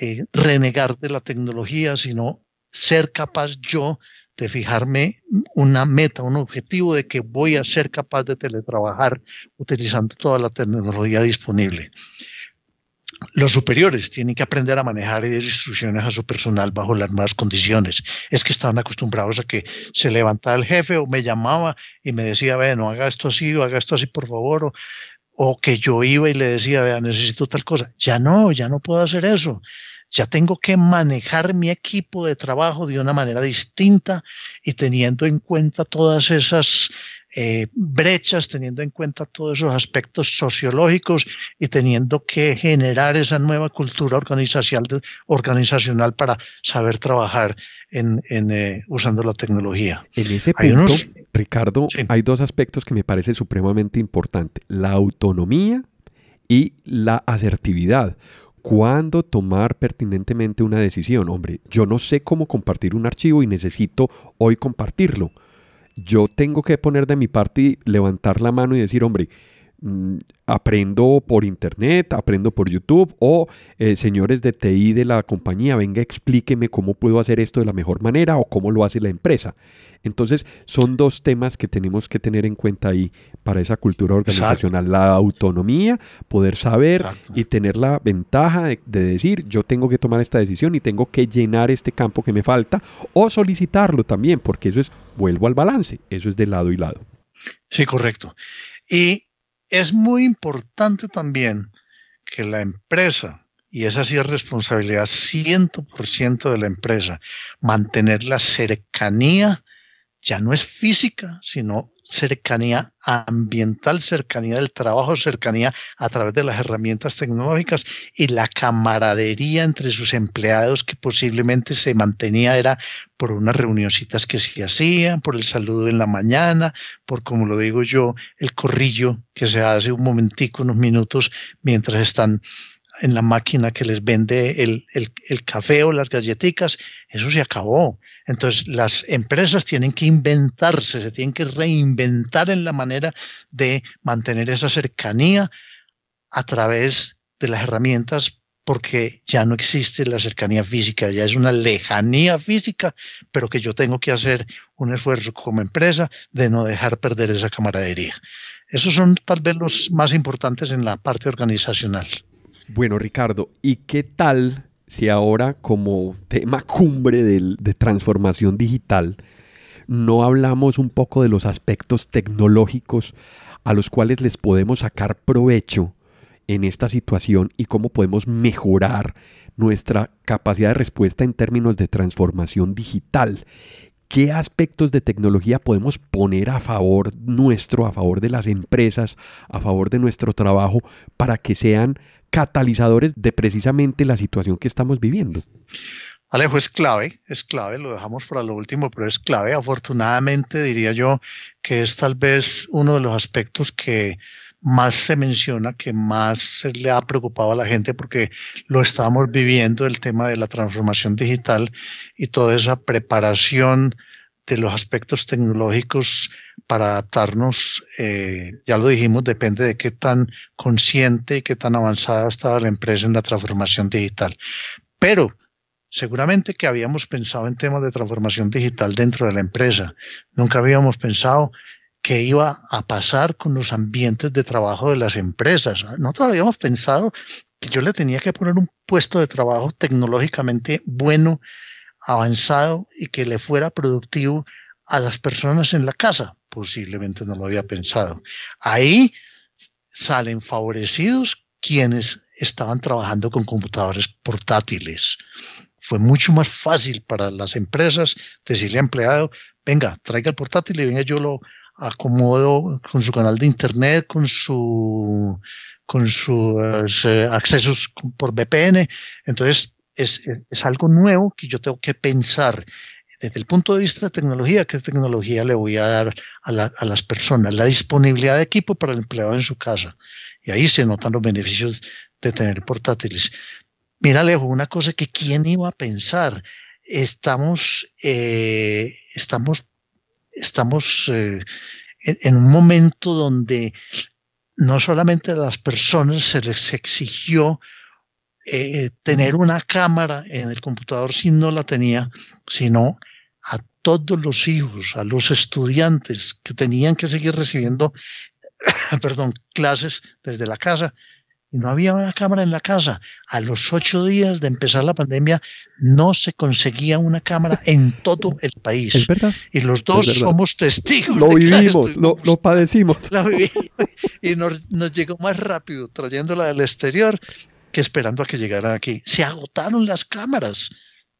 eh, renegar de la tecnología, sino ser capaz yo de fijarme una meta, un objetivo de que voy a ser capaz de teletrabajar utilizando toda la tecnología disponible los superiores tienen que aprender a manejar y dar instrucciones a su personal bajo las nuevas condiciones. Es que estaban acostumbrados a que se levantaba el jefe o me llamaba y me decía, bueno, haga esto así o haga esto así, por favor. O, que yo iba y le decía, vea, necesito tal cosa. Ya no, ya no puedo hacer eso. ya tengo que manejar mi equipo de trabajo de una manera distinta y teniendo en cuenta todas esas eh, brechas, teniendo en cuenta todos esos aspectos sociológicos y teniendo que generar esa nueva cultura organizacional, organizacional para saber trabajar en, eh, usando la tecnología. En ese punto, Ricardo, hay dos aspectos que me parecen supremamente importantes, la autonomía y la asertividad cuándo tomar pertinentemente una decisión. Hombre, yo no sé cómo compartir un archivo y necesito hoy compartirlo yo tengo que poner de mi parte y levantar la mano y decir, hombre, aprendo por internet, aprendo por YouTube o eh, señores de TI de la compañía, venga, explíqueme cómo puedo hacer esto de la mejor manera o cómo lo hace la empresa. Entonces, son dos temas que tenemos que tener en cuenta ahí para esa cultura organizacional. La autonomía, poder saber y tener la ventaja de, de, decir, yo tengo que tomar esta decisión y tengo que llenar este campo que me falta o solicitarlo también, porque eso es, vuelvo al balance, eso es de lado y lado. Sí, correcto. Y es muy importante también que la empresa, y esa sí es responsabilidad 100% de la empresa, mantener la cercanía, ya no es física, sino cercanía ambiental, cercanía del trabajo, cercanía a través de las herramientas tecnológicas y la camaradería entre sus empleados que posiblemente se mantenía era por unas reunioncitas que se hacían, por el saludo en la mañana, por como lo digo yo, el corrillo que se hace un momentico, unos minutos mientras están en la máquina que les vende el, café o las galletitas, eso se acabó. Entonces las empresas tienen que inventarse, se tienen que reinventar en la manera de mantener esa cercanía a través de las herramientas porque ya no existe la cercanía física, ya es una lejanía física, pero que yo tengo que hacer un esfuerzo como empresa de no dejar perder esa camaradería. Esos son tal vez los más importantes en la parte organizacional. Bueno, Ricardo, ¿y qué tal si ahora como tema cumbre de transformación digital no hablamos un poco de los aspectos tecnológicos a los cuales les podemos sacar provecho en esta situación y cómo podemos mejorar nuestra capacidad de respuesta en términos de transformación digital? ¿Qué aspectos de tecnología podemos poner a favor nuestro, a favor de las empresas, a favor de nuestro trabajo, para que sean catalizadores de precisamente la situación que estamos viviendo. Alejo, es clave, es clave, lo dejamos para lo último, pero es clave. Afortunadamente diría yo que es tal vez uno de los aspectos que más se menciona, que más se le ha preocupado a la gente porque lo estamos viviendo, el tema de la transformación digital y toda esa preparación de los aspectos tecnológicos para adaptarnos, eh, ya lo dijimos, depende de qué tan consciente y qué tan avanzada estaba la empresa en la transformación digital. Pero seguramente que habíamos pensado en temas de transformación digital dentro de la empresa. Nunca habíamos pensado qué iba a pasar con los ambientes de trabajo de las empresas. Nosotros habíamos pensado que yo le tenía que poner un puesto de trabajo tecnológicamente bueno avanzado y que le fuera productivo a las personas en la casa. Posiblemente no lo había pensado. Ahí salen favorecidos quienes estaban trabajando con computadores portátiles. Fue mucho más fácil para las empresas decirle al empleado, venga, traiga el portátil y venga, yo lo acomodo con su canal de internet, con su con sus eh, accesos por VPN. Entonces, es, algo nuevo que yo tengo que pensar desde el punto de vista de tecnología, qué tecnología le voy a dar a, las personas, la disponibilidad de equipo para el empleado en su casa. Y ahí se notan los beneficios de tener portátiles. Mira, Alejo, una cosa que quién iba a pensar. Estamos, eh, estamos, estamos eh, en, un momento donde no solamente a las personas se les exigió eh, tener una cámara en el computador si no la tenía, sino a todos los hijos, a los estudiantes que tenían que seguir recibiendo, perdón, clases desde la casa. Y no había una cámara en la casa. A los ocho días de empezar la pandemia no se conseguía una cámara en todo el país. Es verdad. Y los dos somos testigos. Lo vivimos, lo, lo, padecimos. y nos, nos llegó más rápido trayéndola del exterior esperando a que llegaran aquí. Se agotaron las cámaras.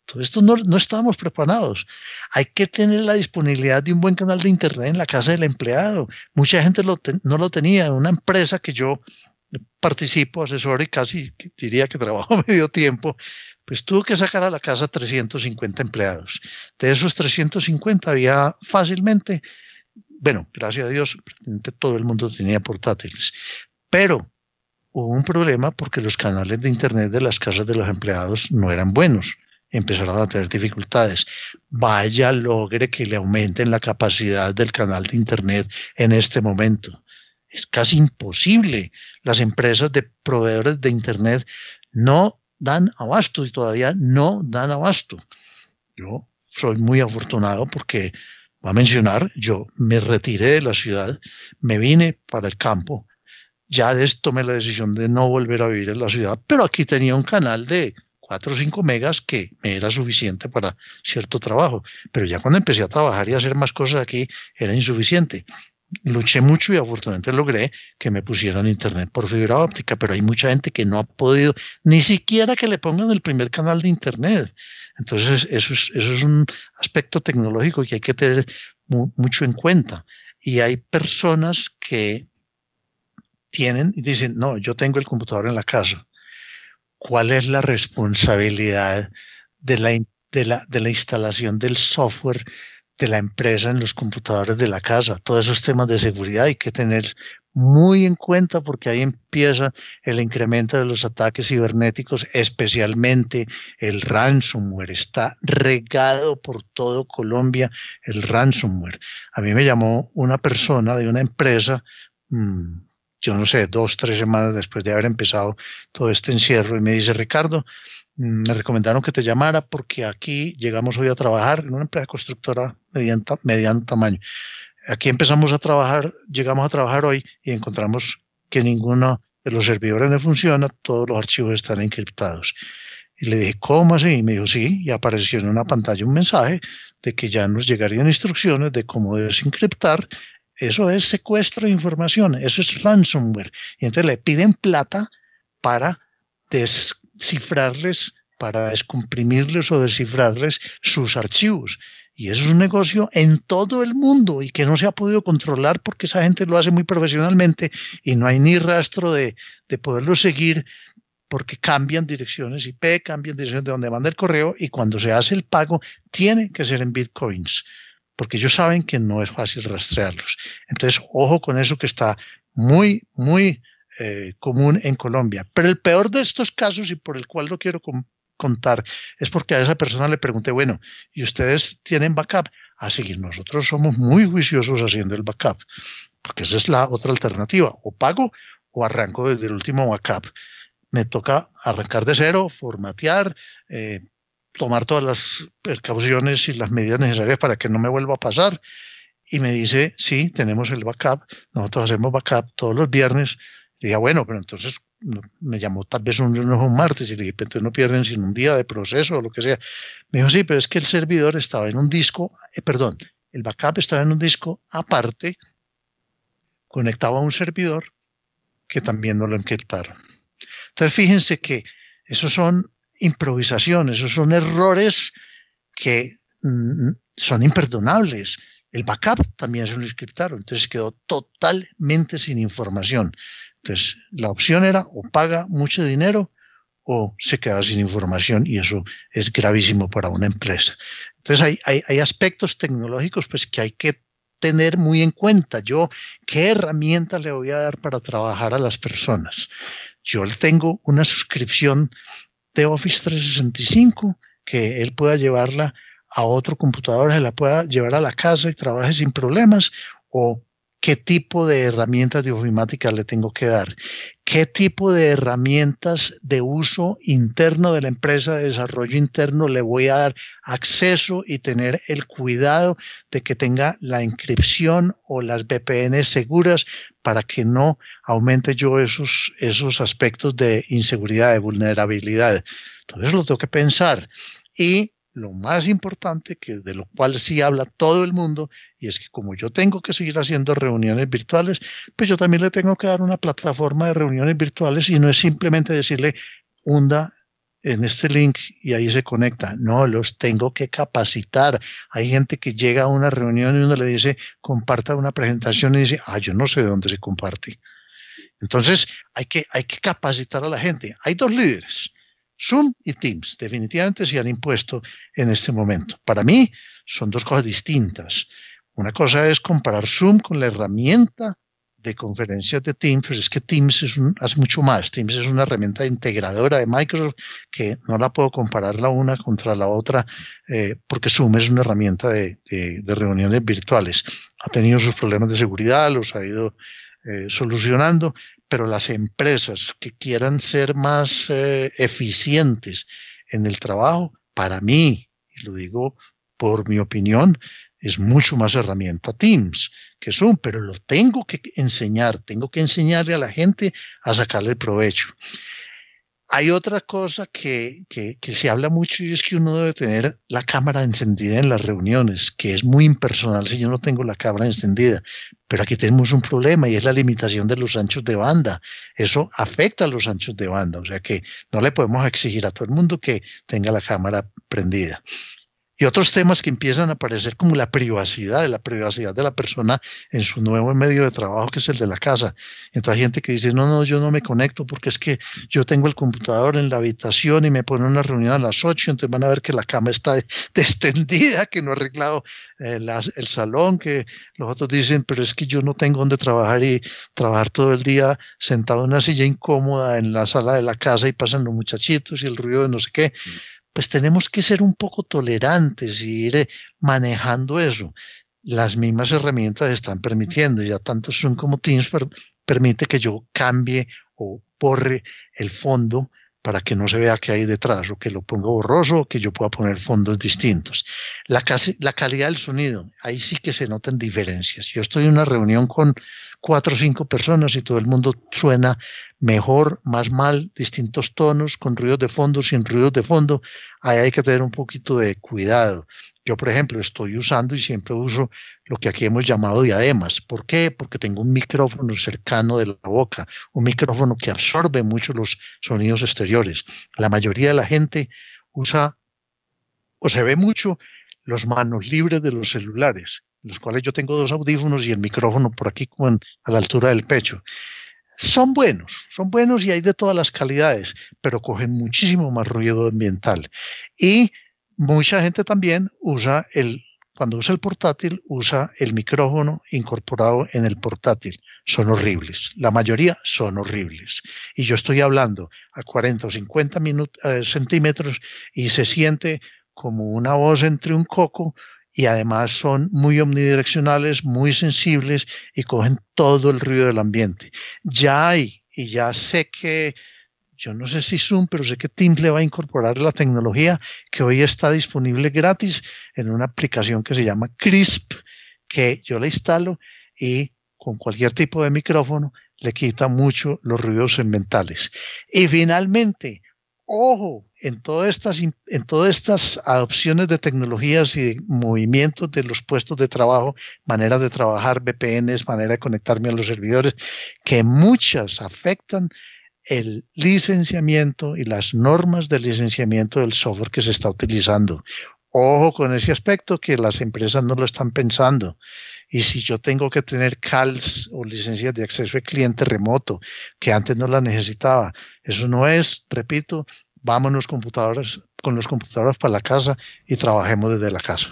Todo esto no, no estábamos preparados. Hay que tener la disponibilidad de un buen canal de Internet en la casa del empleado. Mucha gente no lo tenía. Una empresa que yo participo, asesor y casi diría que trabajo medio tiempo, pues tuvo que sacar a la casa 350 empleados. De esos 350 había fácilmente, bueno, gracias a Dios, todo el mundo tenía portátiles, pero hubo un problema porque los canales de Internet de las casas de los empleados no eran buenos empezaron a tener dificultades. Vaya, logre que le aumenten la capacidad del canal de Internet en este momento. Es casi imposible. Las empresas de proveedores de Internet no dan abasto y todavía no dan abasto. Yo soy muy afortunado porque, va a mencionar, yo me retiré de la ciudad, me vine para el campo, ya tomé la decisión de no volver a vivir en la ciudad, pero aquí tenía un canal de 4 o 5 megas que me era suficiente para cierto trabajo. Pero ya cuando empecé a trabajar y a hacer más cosas aquí, era insuficiente. Luché mucho y afortunadamente logré que me pusieran internet por fibra óptica, pero hay mucha gente que no ha podido ni siquiera que le pongan el primer canal de internet. Entonces, eso es, eso es un aspecto tecnológico que hay que tener mucho en cuenta. Y hay personas que tienen y dicen, no, yo tengo el computador en la casa cuál es la responsabilidad de la, de la, de la instalación del software de la empresa en los computadores de la casa. Todos esos temas de seguridad hay que tener muy en cuenta porque ahí empieza el incremento de los ataques cibernéticos, especialmente el ransomware. Está regado por todo Colombia el ransomware. A mí me llamó una persona de una empresa, mmm, yo no sé, dos, tres semanas después de haber empezado todo este encierro y me dice, Ricardo, mm, me recomendaron que te llamara porque aquí llegamos hoy a trabajar en una empresa constructora mediano, mediano tamaño. Aquí empezamos a trabajar, llegamos a trabajar hoy y encontramos que ninguno de los servidores no funciona, todos los archivos están encriptados. Y le dije, ¿cómo así? Y me dijo, sí, y apareció en una pantalla un mensaje de que ya nos llegarían instrucciones de cómo desencriptar eso es secuestro de información, eso es ransomware. Y entonces le piden plata para descifrarles, para descomprimirles o descifrarles sus archivos. Y eso es un negocio en todo el mundo y que no se ha podido controlar porque esa gente lo hace muy profesionalmente y no hay ni rastro de, de poderlo seguir porque cambian direcciones IP, cambian dirección de donde manda el correo y cuando se hace el pago tiene que ser en bitcoins porque ellos saben que no es fácil rastrearlos. Entonces, ojo con eso que está muy, muy eh, común en Colombia. Pero el peor de estos casos, y por el cual lo quiero contar, es porque a esa persona le pregunté, bueno, ¿y ustedes tienen backup? A seguir, nosotros somos muy juiciosos haciendo el backup, porque esa es la otra alternativa, o pago o arranco desde el último backup. Me toca arrancar de cero, formatear, eh, tomar todas las precauciones y las medidas necesarias para que no me vuelva a pasar. Y me dice, sí, tenemos el backup, nosotros hacemos backup todos los viernes. Y dije, bueno, pero entonces me llamó tal vez un lunes un martes y le dije, entonces no pierden sin un día de proceso o lo que sea. Me dijo, sí, pero es que el servidor estaba en un disco, eh, perdón, el backup estaba en un disco aparte, conectado a un servidor que también no lo encriptaron. Entonces fíjense que esos son improvisaciones, esos son errores que mm, son imperdonables. El backup también se lo encriptaron, entonces quedó totalmente sin información. Entonces, la opción era o paga mucho dinero o se queda sin información y eso es gravísimo para una empresa. Entonces, hay, hay, hay aspectos tecnológicos pues, que hay que tener muy en cuenta. Yo, ¿qué herramientas le voy a dar para trabajar a las personas? Yo tengo una suscripción de Office 365, que él pueda llevarla a otro computador, se la pueda llevar a la casa y trabaje sin problemas, o qué tipo de herramientas de ofimática le tengo que dar, qué tipo de herramientas de uso interno de la empresa de desarrollo interno le voy a dar acceso y tener el cuidado de que tenga la inscripción o las VPN seguras para que no aumente yo esos, esos aspectos de inseguridad, de vulnerabilidad. Entonces lo tengo que pensar. Y lo más importante, que de lo cual sí habla todo el mundo, y es que como yo tengo que seguir haciendo reuniones virtuales, pues yo también le tengo que dar una plataforma de reuniones virtuales y no es simplemente decirle hunda en este link y ahí se conecta. No, los tengo que capacitar. Hay gente que llega a una reunión y uno le dice, comparta una presentación y dice, ah, yo no sé de dónde se comparte. Entonces, hay que, hay que capacitar a la gente. Hay dos líderes, Zoom y Teams. Definitivamente se han impuesto en este momento. Para mí, son dos cosas distintas. Una cosa es comparar Zoom con la herramienta de conferencias de Teams, pero es que Teams es hace mucho más. Teams es una herramienta integradora de Microsoft que no la puedo comparar la una contra la otra eh, porque Zoom es una herramienta de, reuniones virtuales. Ha tenido sus problemas de seguridad, los ha ido eh, solucionando, pero las empresas que quieran ser más eh, eficientes en el trabajo, para mí, y lo digo por mi opinión, es mucho más herramienta Teams que Zoom, pero lo tengo que enseñar, tengo que enseñarle a la gente a sacarle provecho. Hay otra cosa que, que, se habla mucho y es que uno debe tener la cámara encendida en las reuniones, que es muy impersonal si yo no tengo la cámara encendida. Pero aquí tenemos un problema y es la limitación de los anchos de banda. Eso afecta a los anchos de banda, o sea que no le podemos exigir a todo el mundo que tenga la cámara prendida y otros temas que empiezan a aparecer como la privacidad, la privacidad de la persona en su nuevo medio de trabajo que es el de la casa. Entonces hay gente que dice, no, no, yo no me conecto porque es que yo tengo el computador en la habitación y me ponen una reunión a las 8, entonces van a ver que la cama está extendida, que no he arreglado eh, el salón, que los otros dicen, pero es que yo no tengo donde trabajar y trabajar todo el día sentado en una silla incómoda en la sala de la casa y pasan los muchachitos y el ruido de no sé qué pues tenemos que ser un poco tolerantes y ir eh, manejando eso. Las mismas herramientas están permitiendo, ya tanto Zoom como Teams permite que yo cambie o borre el fondo para que no se vea qué hay detrás o que lo ponga borroso o que yo pueda poner fondos distintos. La, la calidad del sonido, ahí sí que se notan diferencias. Yo estoy en una reunión con cuatro o cinco personas y todo el mundo suena mejor, más mal, distintos tonos, con ruidos de fondo, sin ruidos de fondo. Ahí hay que tener un poquito de cuidado. Yo, por ejemplo, estoy usando y siempre uso lo que aquí hemos llamado diademas. ¿Por qué? Porque tengo un micrófono cercano de la boca, un micrófono que absorbe mucho los sonidos exteriores. La mayoría de la gente usa o se ve mucho los manos libres de los celulares, los cuales yo tengo dos audífonos y el micrófono por aquí como a la altura del pecho. Son buenos, son buenos y hay de todas las calidades, pero cogen muchísimo más ruido ambiental. Y Mucha gente también usa el, cuando usa el portátil, usa el micrófono incorporado en el portátil. Son horribles. La mayoría son horribles. Y yo estoy hablando a 40 o 50 eh, centímetros y se siente como una voz entre un coco y además son muy omnidireccionales, muy sensibles y cogen todo el ruido del ambiente. Ya hay, y ya sé que yo no sé si Zoom, pero sé que Teams le va a incorporar la tecnología que hoy está disponible gratis en una aplicación que se llama Crisp, que yo la instalo y con cualquier tipo de micrófono le quita mucho los ruidos ambientales. Y finalmente, ojo, en todas estas, en todas estas adopciones de tecnologías y movimientos de los puestos de trabajo, maneras de trabajar, VPNs, manera de conectarme a los servidores, que muchas afectan el licenciamiento y las normas de licenciamiento del software que se está utilizando. Ojo con ese aspecto que las empresas no lo están pensando. Y si yo tengo que tener CALs o licencias de acceso al cliente remoto, que antes no la necesitaba, eso no es, repito, vámonos computadoras, con los computadores para la casa y trabajemos desde la casa.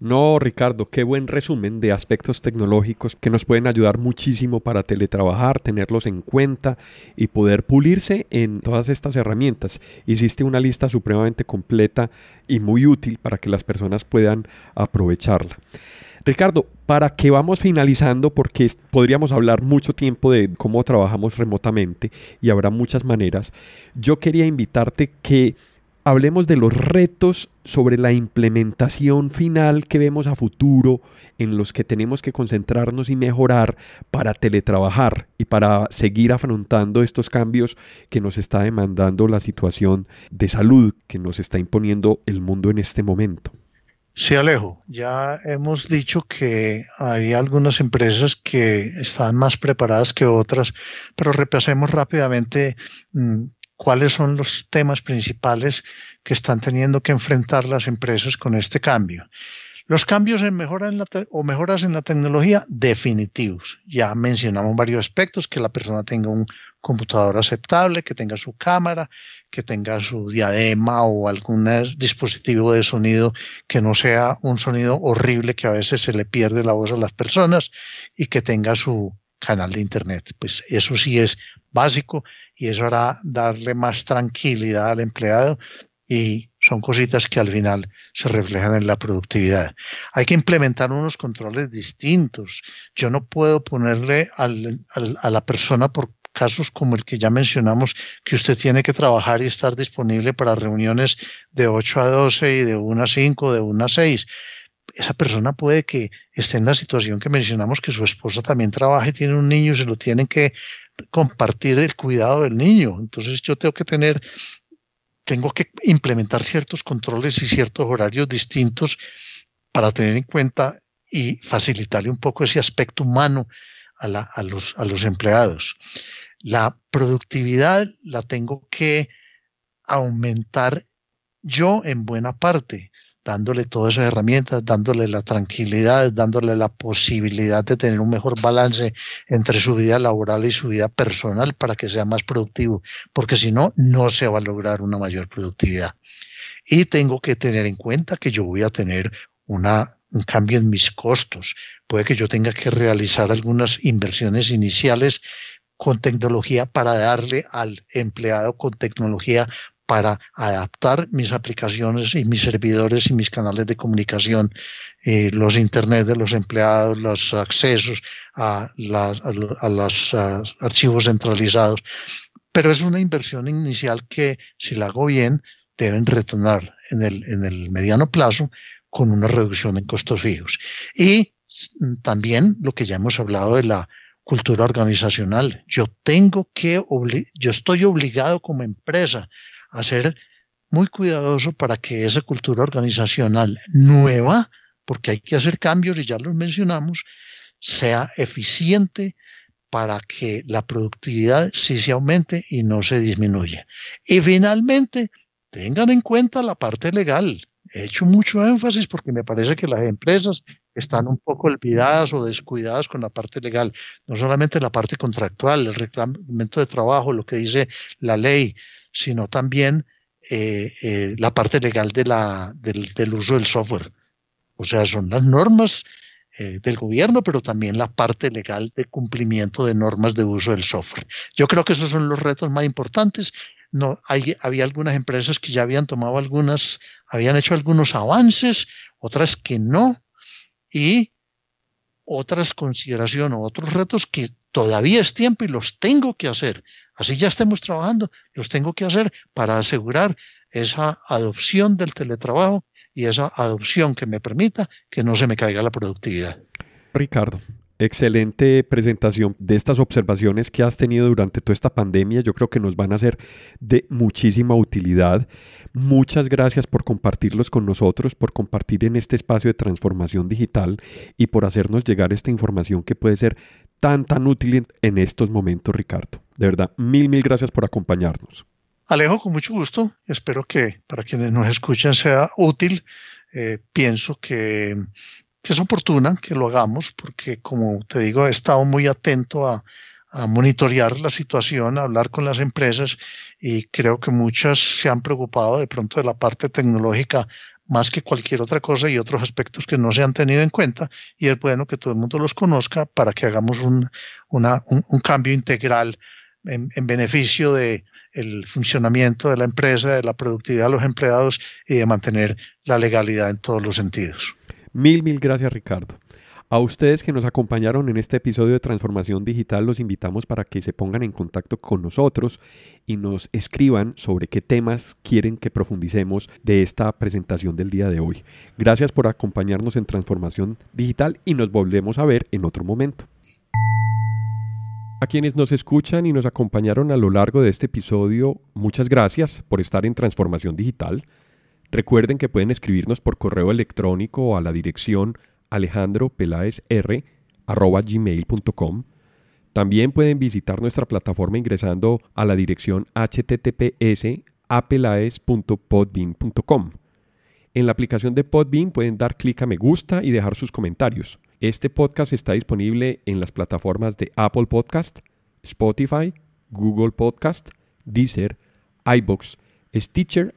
No, Ricardo, qué buen resumen de aspectos tecnológicos que nos pueden ayudar muchísimo para teletrabajar, tenerlos en cuenta y poder pulirse en todas estas herramientas. Hiciste una lista supremamente completa y muy útil para que las personas puedan aprovecharla. Ricardo, para que vamos finalizando, porque podríamos hablar mucho tiempo de cómo trabajamos remotamente y habrá muchas maneras, yo quería invitarte que hablemos de los retos sobre la implementación final que vemos a futuro en los que tenemos que concentrarnos y mejorar para teletrabajar y para seguir afrontando estos cambios que nos está demandando la situación de salud que nos está imponiendo el mundo en este momento. Sí, Alejo, ya hemos dicho que hay algunas empresas que están más preparadas que otras, pero repasemos rápidamente mm, cuáles son los temas principales que están teniendo que enfrentar las empresas con este cambio. Los cambios en mejora en la o mejoras en la tecnología definitivos. Ya mencionamos varios aspectos, que la persona tenga un computador aceptable, que tenga su cámara, que tenga su diadema o algún dispositivo de sonido que no sea un sonido horrible que a veces se le pierde la voz a las personas y que tenga su canal de internet. Pues eso sí es básico y eso hará darle más tranquilidad al empleado y son cositas que al final se reflejan en la productividad. Hay que implementar unos controles distintos. Yo no puedo ponerle a la persona por casos como el que ya mencionamos, que usted tiene que trabajar y estar disponible para reuniones de 8 a 12 y de 1 a 5, de 1 a 6 esa persona puede que esté en la situación que mencionamos, que su esposa también trabaja y tiene un niño y se lo tienen que compartir el cuidado del niño. Entonces yo tengo que tener tengo que implementar ciertos controles y ciertos horarios distintos para tener en cuenta y facilitarle un poco ese aspecto humano a, los, empleados. La productividad la tengo que aumentar yo en buena parte dándole todas esas herramientas, dándole la tranquilidad, dándole la posibilidad de tener un mejor balance entre su vida laboral y su vida personal para que sea más productivo, porque si no, no se va a lograr una mayor productividad. Y tengo que tener en cuenta que yo voy a tener un cambio en mis costos. Puede que yo tenga que realizar algunas inversiones iniciales con tecnología para darle al empleado con tecnología para adaptar mis aplicaciones y mis servidores y mis canales de comunicación, eh, los internet de los empleados, los accesos a, los archivos centralizados. Pero es una inversión inicial que, si la hago bien, deben retornar en el, en el mediano plazo con una reducción en costos fijos. Y también lo que ya hemos hablado de la cultura organizacional. Yo tengo que, yo estoy obligado como empresa a ser muy cuidadoso para que esa cultura organizacional nueva, porque hay que hacer cambios y ya los mencionamos, sea eficiente para que la productividad sí se aumente y no se disminuya. Y finalmente, tengan en cuenta la parte legal. He hecho mucho énfasis porque me parece que las empresas están un poco olvidadas o descuidadas con la parte legal, no solamente la parte contractual, el reglamento de trabajo, lo que dice la ley, sino también eh, eh, la parte legal del, uso del software. O sea, son las normas eh, del gobierno, pero también la parte legal de cumplimiento de normas de uso del software. Yo creo que esos son los retos más importantes. No, había algunas empresas que ya habían tomado algunas, habían hecho algunos avances, otras que no, y otras consideraciones, otros retos que todavía es tiempo y los tengo que hacer. Así ya estemos trabajando, los tengo que hacer para asegurar esa adopción del teletrabajo y esa adopción que me permita que no se me caiga la productividad. Ricardo, Excelente presentación de estas observaciones que has tenido durante toda esta pandemia. Yo creo que nos van a ser de muchísima utilidad. Muchas gracias por compartirlos con nosotros, por compartir en este espacio de transformación digital y por hacernos llegar esta información que puede ser tan, tan útil en estos momentos, Ricardo. De verdad, mil, mil gracias por acompañarnos. Alejo, con mucho gusto. Espero que para quienes nos escuchan sea útil. Eh, pienso que es oportuna que lo hagamos, porque como te digo, he estado muy atento a, monitorear la situación, a hablar con las empresas y creo que muchas se han preocupado de pronto de la parte tecnológica más que cualquier otra cosa y otros aspectos que no se han tenido en cuenta y es bueno que todo el mundo los conozca para que hagamos un, cambio integral en, en beneficio de el funcionamiento de la empresa, de la productividad de los empleados y de mantener la legalidad en todos los sentidos. Mil, mil gracias Ricardo. A ustedes que nos acompañaron en este episodio de Transformación Digital, los invitamos para que se pongan en contacto con nosotros y nos escriban sobre qué temas quieren que profundicemos de esta presentación del día de hoy. Gracias por acompañarnos en Transformación Digital y nos volvemos a ver en otro momento. A quienes nos escuchan y nos acompañaron a lo largo de este episodio, muchas gracias por estar en Transformación Digital. Recuerden que pueden escribirnos por correo electrónico o a la dirección alejandropelaesr.gmail.com. También pueden visitar nuestra plataforma ingresando a la dirección https apelaes.podbean.com. En la aplicación de Podbean pueden dar clic a me gusta y dejar sus comentarios. Este podcast está disponible en las plataformas de Apple Podcast, Spotify, Google Podcast, Deezer, iBox, Stitcher,